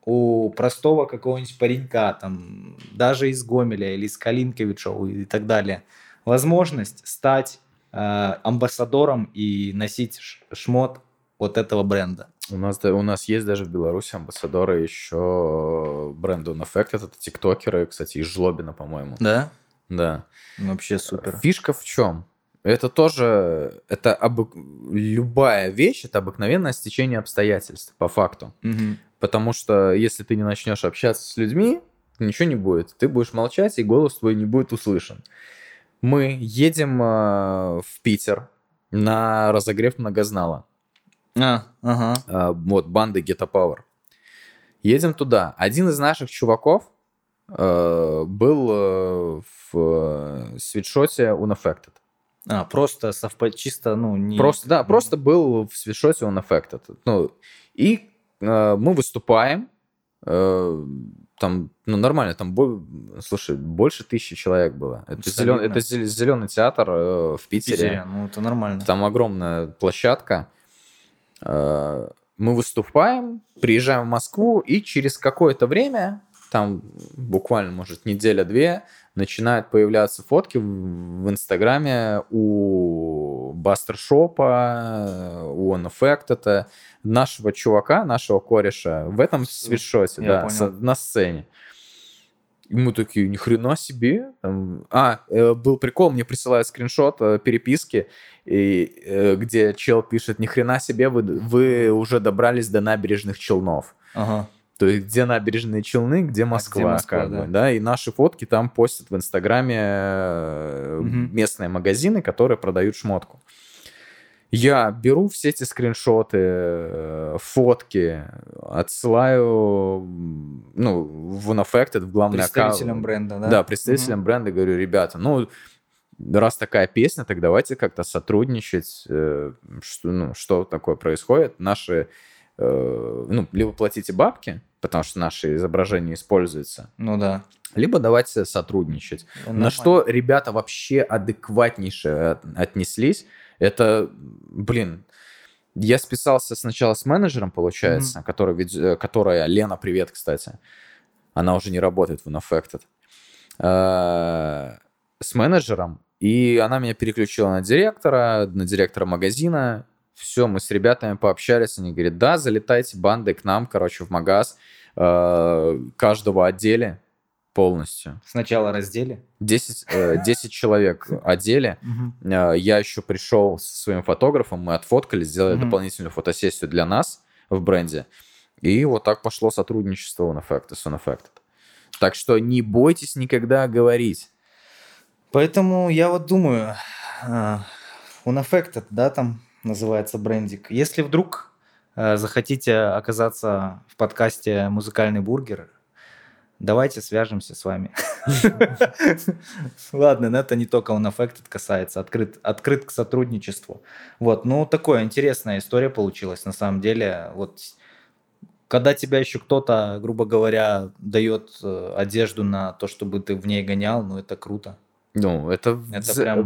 у простого какого-нибудь паренька, там, даже из Гомеля или из Калинковича и так далее, возможность стать э, амбассадором и носить шмот вот этого бренда. У нас, да- у нас есть даже в Беларуси амбассадоры еще бренда Unaffected. Это тиктокеры, кстати, из Жлобина, по-моему. Да? Да. Вообще супер. Фишка в чем? Это тоже, это обык- любая вещь, это обыкновенное стечение обстоятельств, по факту. Мгм. Потому что если ты не начнешь общаться с людьми, ничего не будет. Ты будешь молчать, и голос твой не будет услышан. Мы едем э, в Питер на разогрев многознала. А, ага. Э, вот, банды Ghetto Power. Едем туда. Один из наших чуваков э, был э, в э, свитшоте Unaffected. А, просто совпад... чисто, ну, не... Просто, да, просто был в свитшоте Unaffected. Ну, и э, мы выступаем, э, там, ну, нормально, там, бо- слушай, больше тысячи человек было. Это, зелен- это зел- зеленый театр э, в в Питере. Питере. Ну, это нормально. Там огромная площадка. Э, Мы выступаем, приезжаем в Москву, и через какое-то время, там буквально, может, неделя-две, начинают появляться фотки в Инстаграме у Бастер Шопа, у Unaffected, нашего чувака, нашего кореша в этом свитшоте, да, понял. на сцене. И мы такие, ни хрена себе. Там, А, э, был прикол, мне присылают скриншот э, переписки, и, э, где чел пишет, ни хрена себе, вы, вы уже добрались до набережных Челнов. Ага. То есть, где набережные Челны, где Москва, Москва, как да. бы, да, и наши фотки там постят в Инстаграме Мгм. местные магазины, которые продают шмотку. Я беру все эти скриншоты, э, фотки, отсылаю, ну, в Unaffected, в главный Представителям аккаунт. бренда, да? Да, представителям бренда говорю, ребята, ну, раз такая песня, так давайте как-то сотрудничать, э, что, ну, что такое происходит. Наши, ну, либо платите бабки, потому что наше изображение используется, Ну да. либо давайте сотрудничать. Ну, На что ребята вообще адекватнейше от- отнеслись. Это, блин, я списался сначала с менеджером, получается, который, ведь- э, которая, Лена, привет, кстати. Она уже не работает в Unaffected. Э, С менеджером, и она меня переключила на директора, на директора магазина. Все, мы с ребятами пообщались, они говорят, да, залетайте бандой к нам, короче, в магаз, э, каждого отделе полностью. Сначала раздели. 10, э, 10 человек одели. Э, Я еще пришел со своим фотографом, мы отфоткали, сделали дополнительную фотосессию для нас в бренде. И вот так пошло сотрудничество Unaffected, с Unaffected. Так что не бойтесь никогда говорить. Поэтому я вот думаю, Unaffected, да, там называется брендик. Если вдруг а, захотите оказаться в подкасте «Музыкальный бургер», давайте свяжемся с вами. Ладно, но это не только Unaffected касается, открыт, открыт к сотрудничеству. Вот, ну, такая интересная история получилась, на самом деле. Вот когда тебя еще кто-то, грубо говоря, дает э, одежду на то, чтобы ты в ней гонял, ну, это круто. Ну, это, Это вза- прям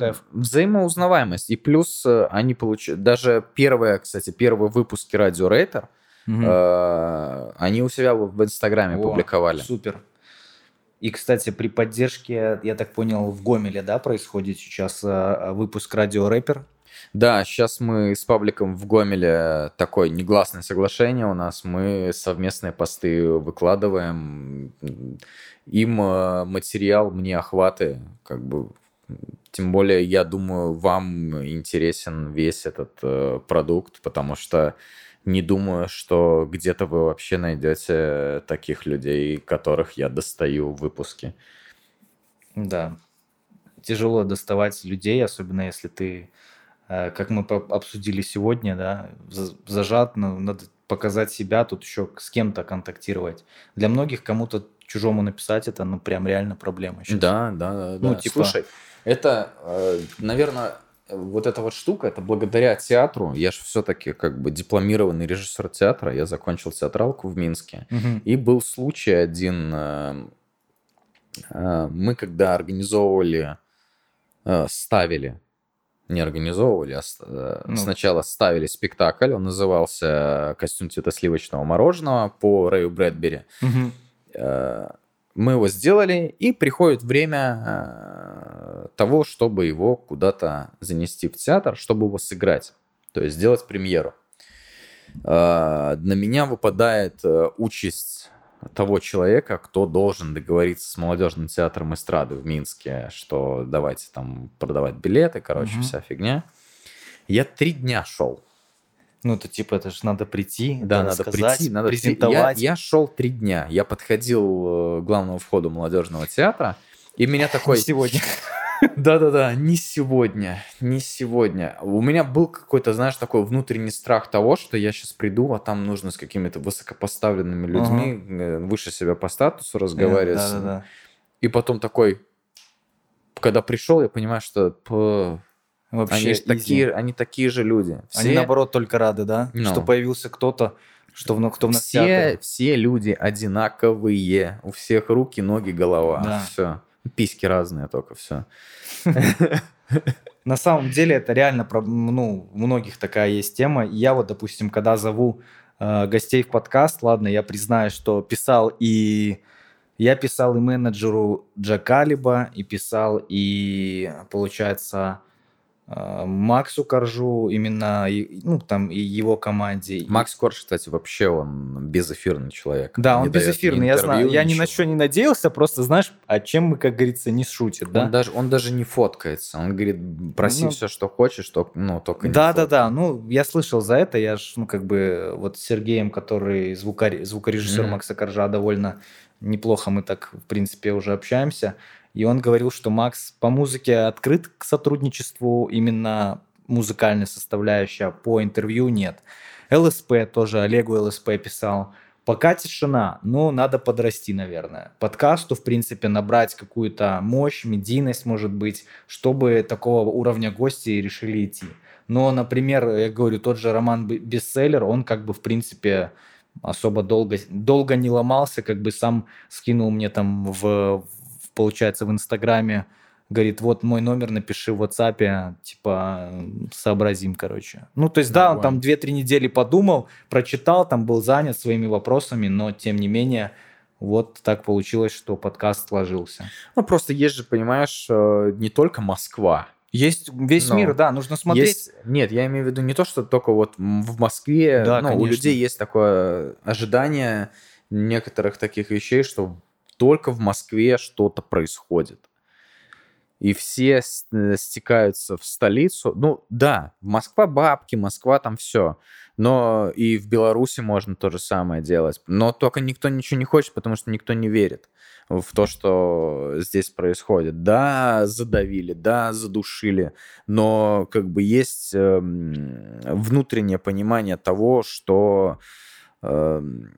have. взаимоузнаваемость. И плюс э, они получили... Даже первые, кстати, первые выпуски Радио Рейтер, Мгм. э, они у себя в Инстаграме О, публиковали. Супер. И, кстати, при поддержке, я так понял, в Гомеле, да, происходит сейчас а, выпуск радио рэпер. Да, сейчас мы с пабликом в Гомеле такое негласное соглашение у нас. Мы совместные посты выкладываем. Им э, материал, мне охваты, как бы. Тем более, я думаю, вам интересен весь этот э, продукт, потому что не думаю, что где-то вы вообще найдете таких людей, которых я достаю в выпуске. Да. Тяжело доставать людей, особенно если ты, как мы обсудили сегодня, да, за- зажат, ну, надо показать себя, тут еще с кем-то контактировать. Для многих кому-то чужому написать это, ну, прям реально проблема сейчас. Да, да, да. Ну, да. типа- Слушай, это, наверное, вот эта вот штука, это благодаря театру. Я же все-таки как бы дипломированный режиссер театра. Я закончил театралку в Минске. Мгм. И был случай один. э, э, Мы когда организовывали, э, ставили, не организовывали, а э, Ну. сначала ставили спектакль. Он назывался «Костюм цвета сливочного мороженого» по Рэю Брэдбери. Э, мы его сделали, и приходит время э, того, чтобы его куда-то занести в театр, чтобы его сыграть, то есть сделать премьеру. Э, На меня выпадает э, участь того человека, кто должен договориться с молодежным театром эстрады в Минске, что давайте там продавать билеты, короче, Мгм. вся фигня. Я три дня шел. Ну, это типа, это же надо прийти, Да, это надо рассказать, прийти, надо презентовать. Я, я шел три дня. Я подходил э, к главному входу молодежного театра, и меня (laughs) такой... Сегодня. (laughs) Да-да-да, не сегодня, не сегодня. У меня был какой-то, знаешь, такой внутренний страх того, что я сейчас приду, а там нужно с какими-то высокопоставленными людьми, э, выше себя по статусу разговаривать. Да, да, да. И потом такой, когда пришел, я понимаю, что Вообще, они, такие, они такие же люди. Они, Все- наоборот, только рады, да? Ну. Что появился кто-то, что в, кто в нас все, все люди одинаковые. У всех руки, ноги, голова. Да. Все. Письки разные только, все. На самом деле это реально, ну, у многих такая есть тема. Я вот, допустим, когда зову э, гостей в подкаст, ладно, я признаю, что писал и я писал и менеджеру Джакалиба, и писал и, получается, Максу Коржу, именно, ну, там, и его команде. Макс Корж, кстати, вообще он безэфирный человек. Да, он Не безэфирный, я знаю. Я ни на что не надеялся, просто, знаешь, о чем мы, как говорится, не шутит, да? Он, даже, он даже не фоткается. Он говорит, проси Ну, все, что хочешь, только, ну, только не Да, да, фоткай. да. Ну, я слышал за это. Я ж, ну, как бы, вот с Сергеем, который звукорежиссер Мгм. Макса Коржа, довольно неплохо мы так, в принципе, уже общаемся. И он говорил, что Макс по музыке открыт к сотрудничеству, именно музыкальная составляющая, по интервью нет. ЛСП тоже, Олегу ЛСП писал. Пока тишина, но надо подрасти, наверное. Подкасту, в принципе, набрать какую-то мощь, медийность, может быть, чтобы такого уровня гости решили идти. Но, например, я говорю, тот же роман бестселлер, он как бы, в принципе, особо долго, долго не ломался, как бы сам скинул мне там в- получается, в Инстаграме, говорит, вот мой номер, напиши в WhatsApp, типа, сообразим, короче. Ну, то есть, да, он там Нормально. 2-3 недели подумал, прочитал, там был занят своими вопросами, но, тем не менее, вот так получилось, что подкаст сложился. Ну, просто есть же, понимаешь, э, не только Москва. Есть весь Ну, мир, да, нужно смотреть. Есть... Нет, я имею в виду не то, что только вот в Москве, Да, ну, у конечно. людей есть такое ожидание некоторых таких вещей, что только в Москве что-то происходит. И все э, стекаются в столицу. Ну, да, Москва бабки, Москва там все. Но и в Беларуси можно то же самое делать. Но только никто ничего не хочет, потому что никто не верит в то, что здесь происходит. Да, задавили, да, задушили, но как бы есть эм, внутреннее понимание того, что эм,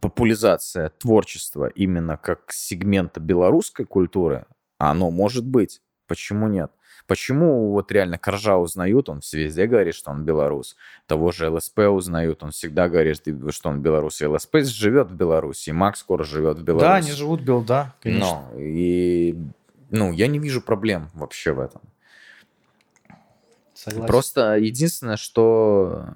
популяризация творчества именно как сегмента белорусской культуры, оно может быть. Почему нет? Почему вот реально Коржа узнают, он везде говорит, что он белорус. Того же ЛСП узнают, он всегда говорит, что он белорус. И ЛСП живет в Беларуси, и Макс скоро живет в Беларуси. Да, они живут в Бел, да, конечно. Но, и, ну, я не вижу проблем вообще в этом. Согласен. Просто единственное, что...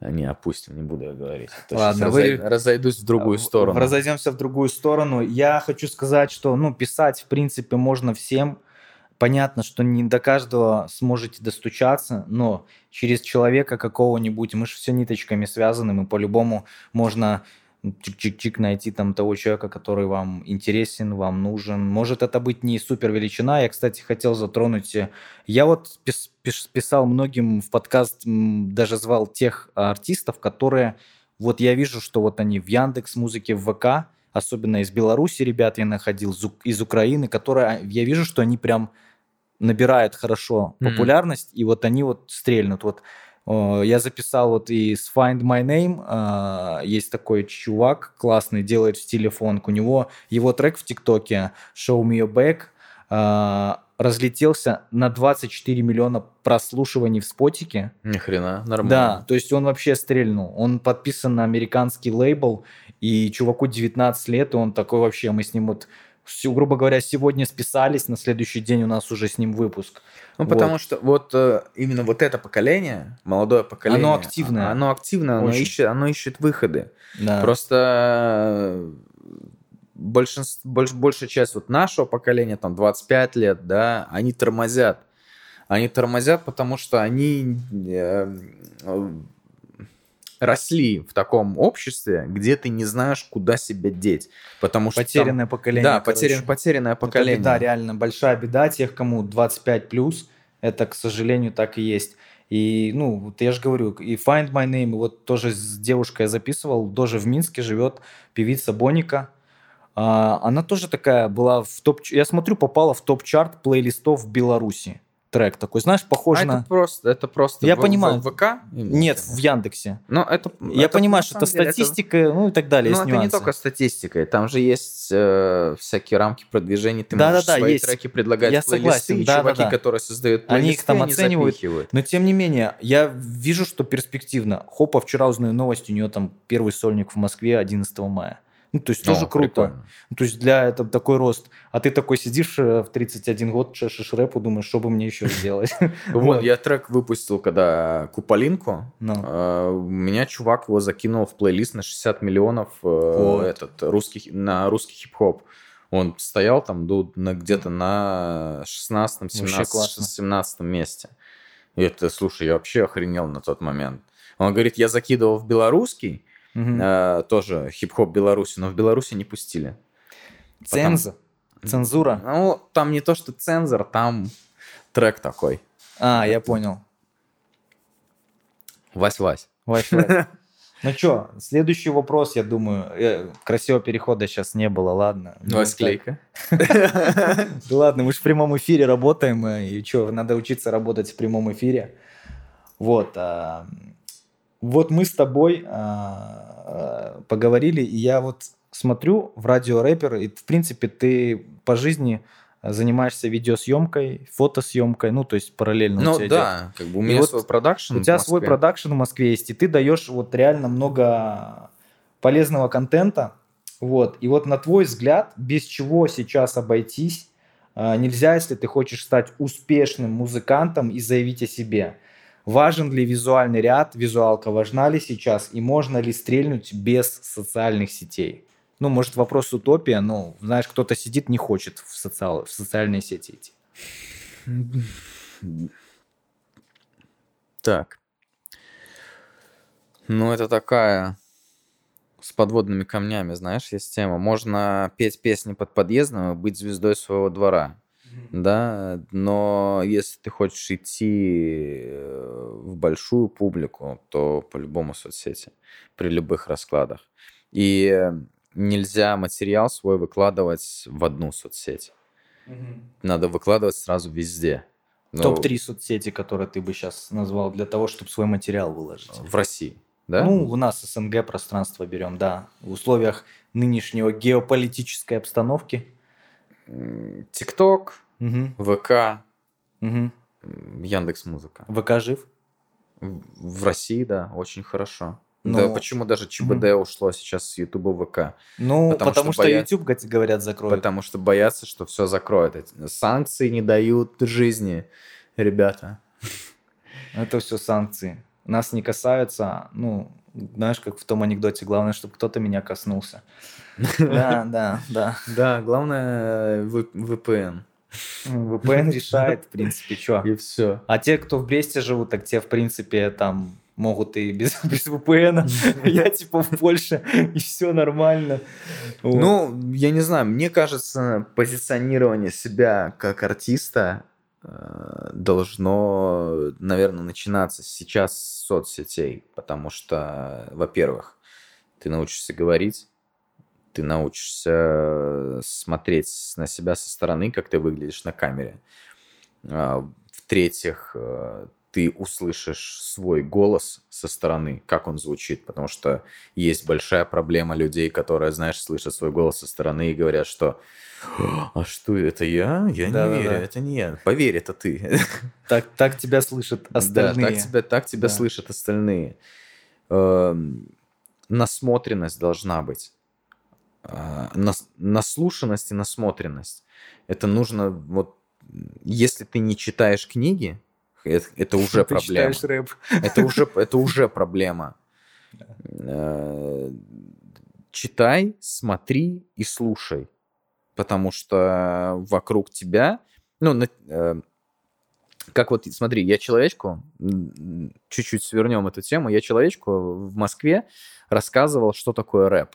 Не, опустим, не буду я говорить. А то Ладно, вы- разой- разойдусь в другую В- сторону. Разойдемся в другую сторону. Я хочу сказать, что ну, писать, в принципе, можно всем. Понятно, что не до каждого сможете достучаться, но через человека какого-нибудь, мы же все ниточками связаны, мы по-любому можно чик-чик-чик найти там того человека, который вам интересен, вам нужен. Может это быть не супер величина. Я, кстати, хотел затронуть... э, Я вот пис- пиш- писал многим в подкаст, даже звал тех артистов, которые... Вот я вижу, что вот они в Яндекс Музыке, в ВК, особенно из Беларуси ребят я находил, из Ук- из Украины, которые... а, Я вижу, что они прям набирают хорошо популярность, и вот они вот стрельнут. Вот я записал вот из Find My Name, а, есть такой чувак классный, делает в стиле фонк. У него его трек в ТикТоке Show Me Your Back а, разлетелся на 24 миллиона прослушиваний в спотике. Ни хрена, нормально. Да, то есть он вообще стрельнул. Он подписан на американский лейбл, и чуваку 19 лет, и он такой вообще, мы с ним вот, грубо говоря, сегодня списались, на следующий день у нас уже с ним выпуск. Ну, Вот. потому что вот э, именно вот это поколение, молодое поколение... Оно активное. а- Оно активное, оно ищет, оно ищет выходы. Да. Просто э, большинство, больш- большая часть вот нашего поколения, там 25 лет, да, они тормозят. Они тормозят, потому что они э, росли в таком обществе, где ты не знаешь, куда себя деть. Потому что там- Потерянное поколение. да, потерян, потерянное поколение. беда, реально большая беда тех, кому 25 плюс. Это, к сожалению, так и есть. И, ну, вот я же говорю, и Find My Name, вот тоже с девушкой я записывал, тоже в Минске живет певица Боника. А, она тоже такая была в топ... Я смотрю, попала в топ-чарт плейлистов в Беларуси трек такой, знаешь, похож А на... это просто, это просто Я в- понимаю. в ВК? Нет, в Яндексе. Но это, Я это, понимаю, что это деле, статистика, ну и так далее, Ну, это не нюансы. только статистика, там же есть э, всякие рамки продвижения, ты Да-да-да, можешь свои есть. треки предлагать Я согласен, и чуваки, да-да-да. которые создают Они плейлисты, их там оценивают. запихивают. Но тем не менее, я вижу, что перспективно. Хопа, вчера узнаю новость, у нее там первый сольник в Москве 11 мая. Ну, то есть тоже О, круто. прикольно. Ну, То есть для этого такой рост. А ты такой сидишь э, в 31 год, чешешь рэпу, думаешь, что бы мне еще сделать. (laughs) Вот, я трек выпустил, когда Куполинку. Ну. У меня чувак его закинул в плейлист на 60 миллионов э, этот, русский, на русский хип-хоп. Он стоял там где-то на 16 17 классно. 17 месте. И это, слушай, я вообще охренел на тот момент. Он говорит, я закидывал в белорусский, Э, тоже хип-хоп Беларуси, но в Беларуси не пустили. Ценза. Цензура. Ну, там не то, что цензор, там трек такой. А, я понял. Вась-вась. Вась, Вась. (laughs) Ну что, следующий вопрос, я думаю. Э, Красивого перехода сейчас не было, ладно. Ну, Вась-клейка. Да (laughs) ладно, мы же в прямом эфире работаем, э, и что, надо учиться работать в прямом эфире. Вот. Вот мы с тобой а, а, поговорили, и я вот смотрю в радио рэпер, и в принципе ты по жизни занимаешься видеосъемкой, фотосъемкой, ну то есть параллельно у Ну тебя идет. да, как бы у И меня вот свой продакшн. У тебя свой продакшн в Москве есть, и ты даешь вот реально много полезного контента. Вот. И вот на твой взгляд, без чего сейчас обойтись а, нельзя, если ты хочешь стать успешным музыкантом и заявить о себе? Важен ли визуальный ряд, визуалка важна ли сейчас, и можно ли стрельнуть без социальных сетей? Ну, может, вопрос утопия, но, знаешь, кто-то сидит, не хочет в, социал- в социальные сети идти. Так. Ну, это такая с подводными камнями, знаешь, есть тема. Можно петь песни под подъездом и быть звездой своего двора. Да, но если ты хочешь идти э, в большую публику, то по-любому соцсети при любых раскладах. И э, нельзя материал свой выкладывать в одну соцсеть. Надо выкладывать сразу везде. Ну, Топ-3 соцсети, которые ты бы сейчас назвал для того, чтобы свой материал выложить. В России, да? Ну, у нас СНГ пространство берем, да. В условиях нынешнего геополитической обстановки. ТикТок, Мгм, ВК, мгм. Яндекс Музыка. ВК жив? В России, да, очень хорошо. Ну, да, почему даже ЧБД ушло сейчас с Ютуба в ВК? Ну, Потому потому, что что, боя- YouTube, говорят, закроют. Потому что боятся, что все закроют. Санкции не дают жизни, ребята. Это все санкции. Нас не касаются, ну, знаешь, как в том анекдоте, главное, чтобы кто-то меня коснулся. (laughs) Да, да, да. Да, главное VPN. VPN (laughs) решает, в принципе, что. И все. А те, кто в Бресте живут, так те, в принципе, там могут и без, (laughs) без VPN. Я типа в Польше, и все нормально. Вот. Ну, я не знаю, мне кажется, позиционирование себя как артиста э, должно, наверное, начинаться сейчас соцсетей, потому что, во-первых, ты научишься говорить, ты научишься смотреть на себя со стороны, как ты выглядишь на камере. А, В-третьих, э, ты услышишь свой голос со стороны, как он звучит, потому что есть большая проблема людей, которые, знаешь, слышат свой голос со стороны и говорят, что «А что, это я? Я не Да-да-да. верю, это не я. Поверь, это ты. (laughs) так, так тебя слышат остальные. Да, так тебя, так тебя Да. слышат остальные. Эм, Насмотренность должна быть. А, нас- Наслушанность и насмотренность. Это нужно, вот, если ты не читаешь книги, это, это (laughs) уже Ты проблема. рэп. Это уже, (laughs) это уже проблема. Э, Читай, смотри и слушай. Потому что вокруг тебя... Ну, э, как вот, смотри, я человечку, чуть-чуть свернем эту тему, я человечку в Москве рассказывал, что такое рэп.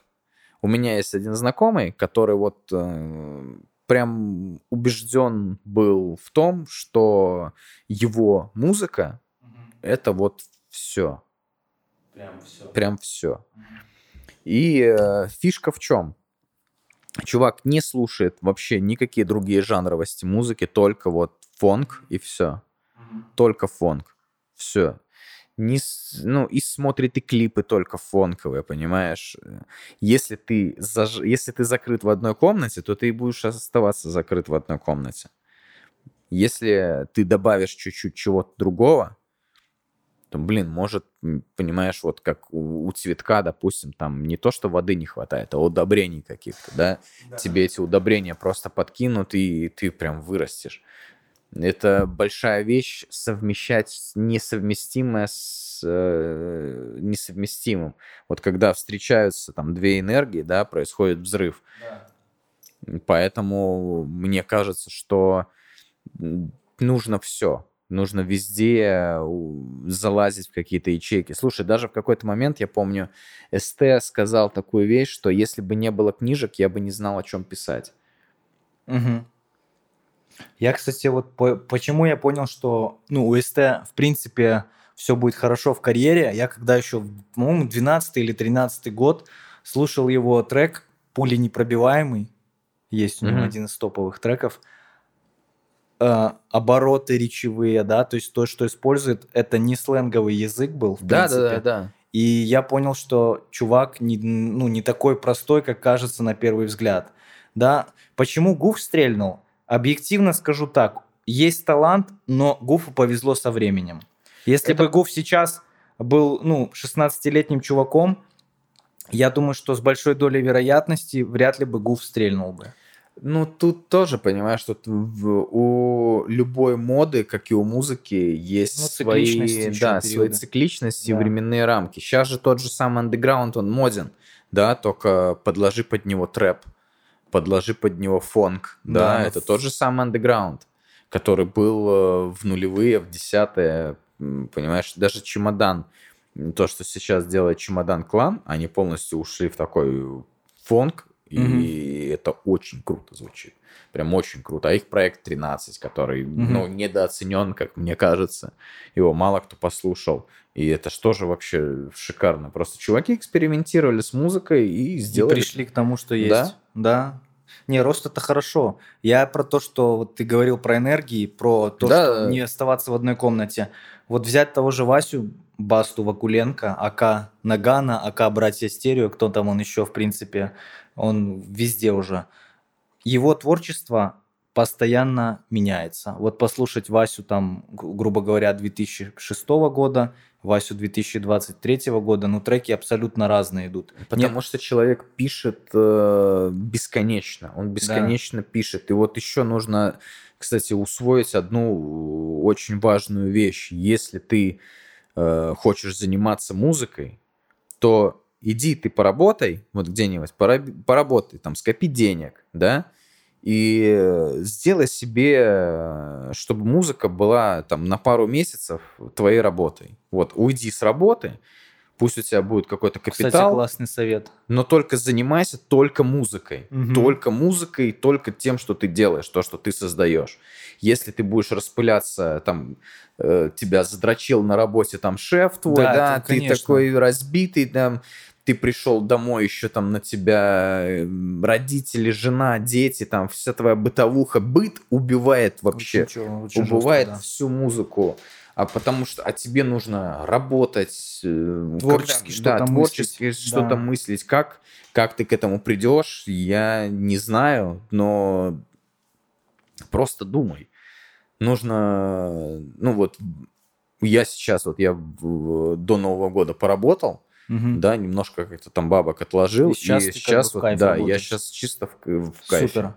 У меня есть один знакомый, который вот э, прям убежден был в том, что его музыка это вот все. Прям все. Прям все. И э, фишка в чем? Чувак не слушает вообще никакие другие жанровости музыки, только вот фонк и все. Только фонк. Все. Не, ну, и смотрит и клипы только фонковые, понимаешь? Если ты, заж... Если ты закрыт в одной комнате, то ты будешь оставаться закрыт в одной комнате. Если ты добавишь чуть-чуть чего-то другого, то, блин, может, понимаешь, вот как у, у цветка, допустим, там не то, что воды не хватает, а удобрений каких-то, да? Тебе эти удобрения просто подкинут, и ты прям вырастешь. Это большая вещь совмещать несовместимое с э, несовместимым. Вот когда встречаются там две энергии, да, происходит взрыв. Поэтому мне кажется, что нужно все. Нужно везде у- залазить в какие-то ячейки. Слушай, даже в какой-то момент, я помню, СТ сказал такую вещь, что если бы не было книжек, я бы не знал, о чем писать. Мгм. Я, кстати, вот по- почему я понял, что ну, у СТ, в принципе, все будет хорошо в карьере. Я когда еще, по-моему, 12 или 13 год слушал его трек «Пули непробиваемый». Есть у него Мгм. один из топовых треков. Э, обороты речевые, да, то есть то, что использует, это не сленговый язык был, в принципе. да. И я понял, что чувак не, ну, не такой простой, как кажется на первый взгляд. Да? Почему Гуф стрельнул? Объективно скажу так. Есть талант, но Гуфу повезло со временем. Если Это- бы Гуф сейчас был ну, 16-летним чуваком, я думаю, что с большой долей вероятности вряд ли бы Гуф стрельнул бы. Ну, тут тоже, понимаешь, в- у любой моды, как и у музыки, есть Ну, свои, да, свои цикличности и Да. временные рамки. Сейчас же тот же самый андеграунд, он моден, да, только подложи под него трэп, подложи под него фонк, да, Да. это тот же самый андеграунд, который был э, в нулевые, в десятые, понимаешь, даже чемодан, то, что сейчас делает чемодан клан, они полностью ушли в такой фонк, и это очень круто звучит. Прям очень круто. А их проект 13, который, Мгм. ну, недооценен, как мне кажется. Его мало кто послушал. И это что же вообще шикарно. Просто чуваки экспериментировали с музыкой и И сделали... пришли к тому, что есть. Да? Да. Не, рост это хорошо. Я про то, что вот ты говорил про энергии, про то, Да. что не оставаться в одной комнате. Вот взять того же Васю, Басту Вакуленко, АК Нагана, АК Братья Стерео, кто там он еще, в принципе, он везде уже. Его творчество постоянно меняется. Вот послушать Васю там, гру- грубо говоря, 2006 года, Васю 2023 года, ну треки абсолютно разные идут. Потому что человек пишет э, бесконечно. Он бесконечно пишет. И вот еще нужно, кстати, усвоить одну очень важную вещь. Если ты э, хочешь заниматься музыкой, то иди ты поработай, вот где-нибудь, пора- поработай, там, скопи денег, да, и сделай себе, чтобы музыка была там на пару месяцев твоей работой. Вот, уйди с работы, пусть у тебя будет какой-то Кстати, капитал, классный совет. но только занимайся только музыкой. Мгм. Только музыкой, только тем, что ты делаешь, то, что ты создаешь. Если ты будешь распыляться, там, э, тебя задрочил на работе там шеф твой, Да, да, ты конечно. такой разбитый, там, ты пришел домой, еще там на тебя э, родители, жена, дети, там, вся твоя бытовуха, быт убивает вообще Очень очень жестко, убывает да. всю музыку. А потому что, а тебе нужно работать, э, Творчески что-то да, творчески мыслить, что-то да. мыслить. Как, как ты к этому придешь, я не знаю, но просто думай. Нужно, ну вот, я сейчас, вот я до Нового года поработал, Мгм. да, немножко как-то там бабок отложил, И сейчас и ты как бы сейчас вот, да, я работаешь. сейчас чисто в, в кайфе. Супер.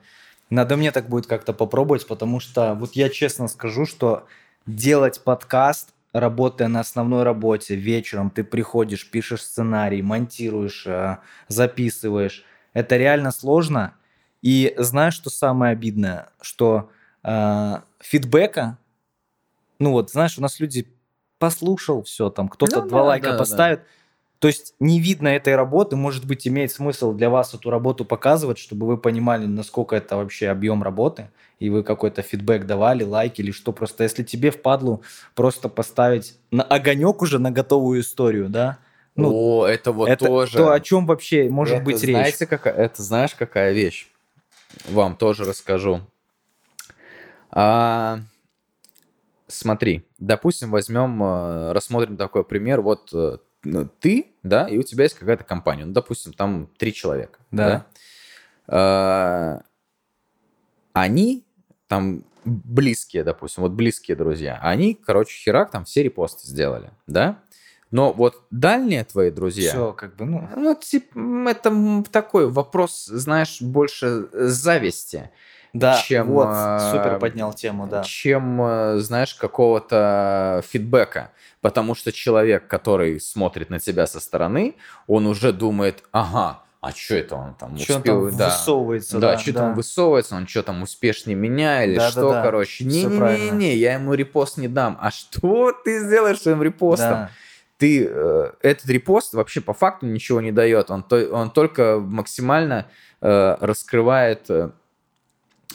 Надо мне так будет как-то попробовать, потому что вот я честно скажу, что делать подкаст, работая на основной работе, вечером ты приходишь, пишешь сценарий, монтируешь, э, записываешь. Это реально сложно. И знаешь, что самое обидное? Что э, фидбэка, ну вот, знаешь, у нас люди послушал все, там кто-то Ну два да, лайка да, да. То есть не видно этой работы, может быть, имеет смысл для вас эту работу показывать, чтобы вы понимали, насколько это вообще объем работы, и вы какой-то фидбэк давали, лайк или что. Просто если тебе впадлу просто поставить на огонек уже на готовую историю, да, ну, О, это вот это тоже. То, о чем вообще может это, быть знаете, речь? Какая, это знаешь, какая вещь? Вам тоже расскажу. А, смотри, допустим, возьмем, э, рассмотрим такой пример. Вот э, ты, да, и у тебя есть какая-то компания. Ну, допустим, там три человека. Да. да? А, они там близкие, допустим, вот близкие друзья, они, короче, херак там все репосты сделали, да? Но вот дальние твои друзья... Все, как бы, ну... Ну, типа, это такой вопрос, знаешь, больше зависти. Да, чем, вот, э, супер поднял тему, да. Чем, э, знаешь, какого-то фидбэка. Потому что человек, который смотрит на тебя со стороны, он уже думает, ага, а что это он там Что успел? он там да. высовывается, Да, да, что да. там высовывается, он что там успешнее меня или Да, что, да. короче. Не-не-не, я ему репост не дам. А что ты сделаешь своим репостом? Да. ты э, этот репост вообще по факту ничего не дает, он, то, он только максимально э, раскрывает э,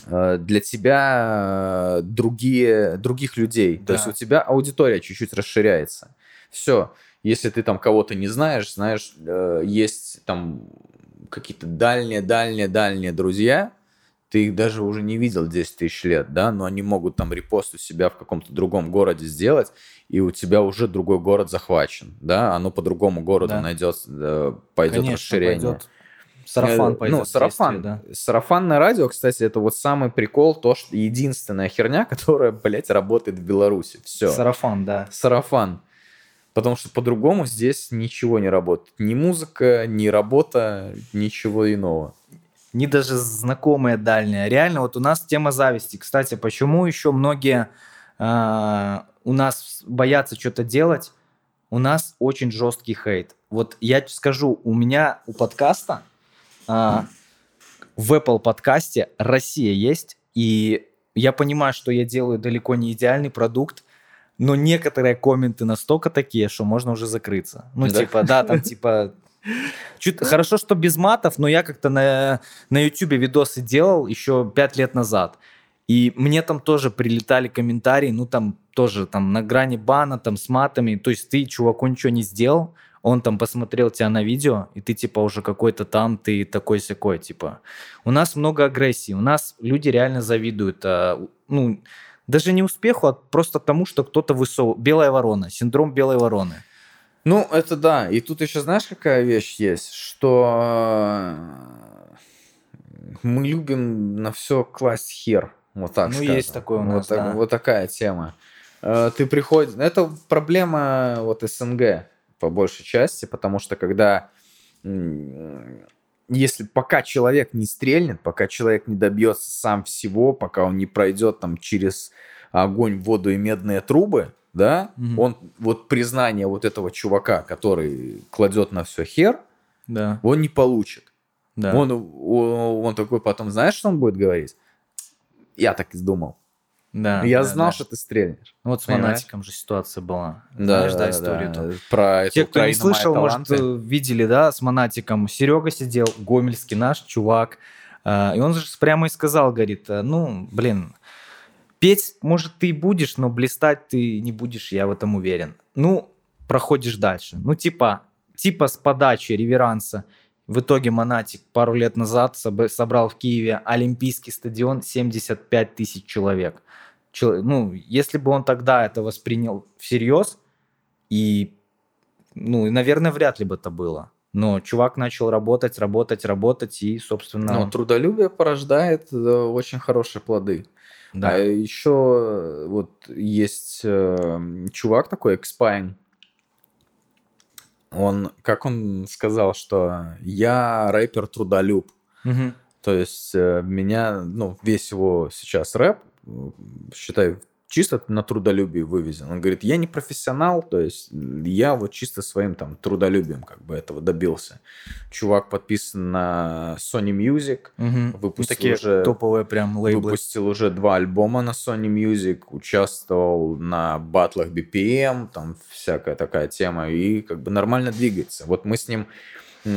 для тебя э, другие, других людей. То Да. есть у тебя аудитория чуть-чуть расширяется. Все. Если ты там кого-то не знаешь, знаешь, э, есть там какие-то дальние-дальние-дальние друзья, ты их даже уже не видел 10 тысяч лет, да, но они могут там репост у себя в каком-то другом городе сделать, и у тебя уже другой город захвачен, да, оно по другому городу Да. найдет, э, пойдет Конечно, расширение. пойдет. Сарафан Э, пойдет. Ну, сарафан. да. Сарафанное радио, кстати, это вот самый прикол, то, что единственная херня, (laughs) которая, блядь, работает в Беларуси. Все. Сарафан, да. Сарафан. Потому что по-другому здесь ничего не работает. Ни музыка, ни работа, ничего иного. Не даже знакомые дальние. Реально, вот у нас тема зависти. Кстати, почему еще многие а, у нас боятся что-то делать? У нас очень жесткий хейт. Вот я скажу, у меня у подкаста а, в Apple подкасте Россия есть, и я понимаю, что я делаю далеко не идеальный продукт, но некоторые комменты настолько такие, что можно уже закрыться. Ну, Да? типа, да, там, типа... Чуть, хорошо, что без матов, но я как-то на, на YouTube видосы делал еще пять лет назад. И мне там тоже прилетали комментарии, ну, там тоже там на грани бана, там с матами. То есть ты чуваку ничего не сделал, он там посмотрел тебя на видео, и ты типа уже какой-то там, ты такой-сякой, типа. У нас много агрессии, у нас люди реально завидуют, а, ну, даже не успеху, а просто тому, что кто-то высовывает. Белая ворона, синдром белой вороны. Ну, это да. И тут еще знаешь, какая вещь есть? Что э, мы любим на все класть хер. Вот так Ну, скажем. есть такое у Вот нас, так- да. Вот такая тема. Э, Ты приходишь... Это проблема вот СНГ по большей части, потому что когда... Если пока человек не стрельнет, пока человек не добьется сам всего, пока он не пройдет там через огонь, воду и медные трубы, да, Мгм. он вот признание вот этого чувака, который кладет на все хер, Да, он не получит. да. Он, он, он такой потом, знаешь, что он будет говорить? Я так и думал. Да Я да, знал, да. что ты стрельнешь. Вот с понимаешь? монатиком же ситуация была. Знаешь, да, историю-то? Про эту Те, кто не слышал, может, видели, да, с Монатиком. Серега сидел, Гомельский наш чувак. э, И он же прямо и сказал, говорит, э, ну, блин, петь, может, ты и будешь, но блистать ты не будешь, я в этом уверен. Ну, проходишь дальше. Ну, типа, типа с подачи реверанса. В итоге Монатик пару лет назад соб- собрал в Киеве Олимпийский стадион 75 тысяч человек. Ну, если бы он тогда это воспринял всерьез, и, ну, и, наверное, вряд ли бы это было. Но чувак начал работать, работать, работать, и, собственно... Но трудолюбие порождает э, очень хорошие плоды. да. А еще э, вот есть э, чувак такой, Экспайн. Он, как он сказал, что я рэпер-трудолюб. Мгм. То есть э, меня, ну, весь его сейчас рэп, считай, чисто на трудолюбии вывезен. Он говорит, я не профессионал, то есть я вот чисто своим там трудолюбием как бы этого добился. Чувак подписан на Sony Music, Мгм. выпустил Такие уже топовые прям лейблы. выпустил уже два альбома на Sony Music, участвовал на батлах BPM, там всякая такая тема, и как бы нормально двигается. Вот мы с ним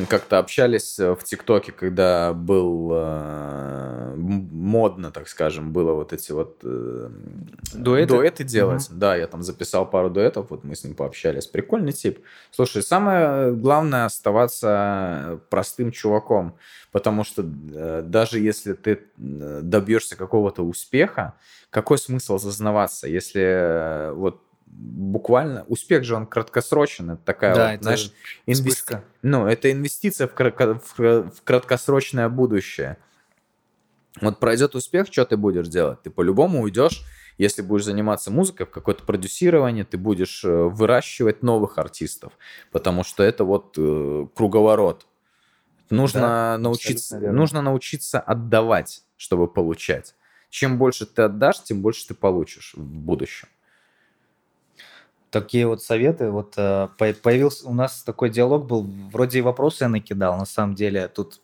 как-то общались э, в ТикТоке, когда был э, модно, так скажем, было вот эти вот э, Дуэты? делать. Да, я там записал пару дуэтов, вот мы с ним пообщались. Прикольный тип. Слушай, самое главное оставаться простым чуваком, потому что э, даже если ты э, добьешься какого-то успеха, какой смысл зазнаваться, если э, вот буквально успех же он краткосрочен, это такая Да, вот, это знаешь, инвести- ну, это инвестиция в, кратко- в- краткосрочное будущее. Вот пройдет успех, что ты будешь делать? Ты по-любому уйдешь, если будешь заниматься музыкой, в какое-то продюсирование, ты будешь э, выращивать новых артистов, потому что это вот э, круговорот. Нужно Да, научиться, нужно научиться отдавать, чтобы получать. Чем больше ты отдашь, тем больше ты получишь в будущем. Такие вот советы. Вот э, по- появился у нас такой диалог был. Вроде и вопросы я накидал. На самом деле тут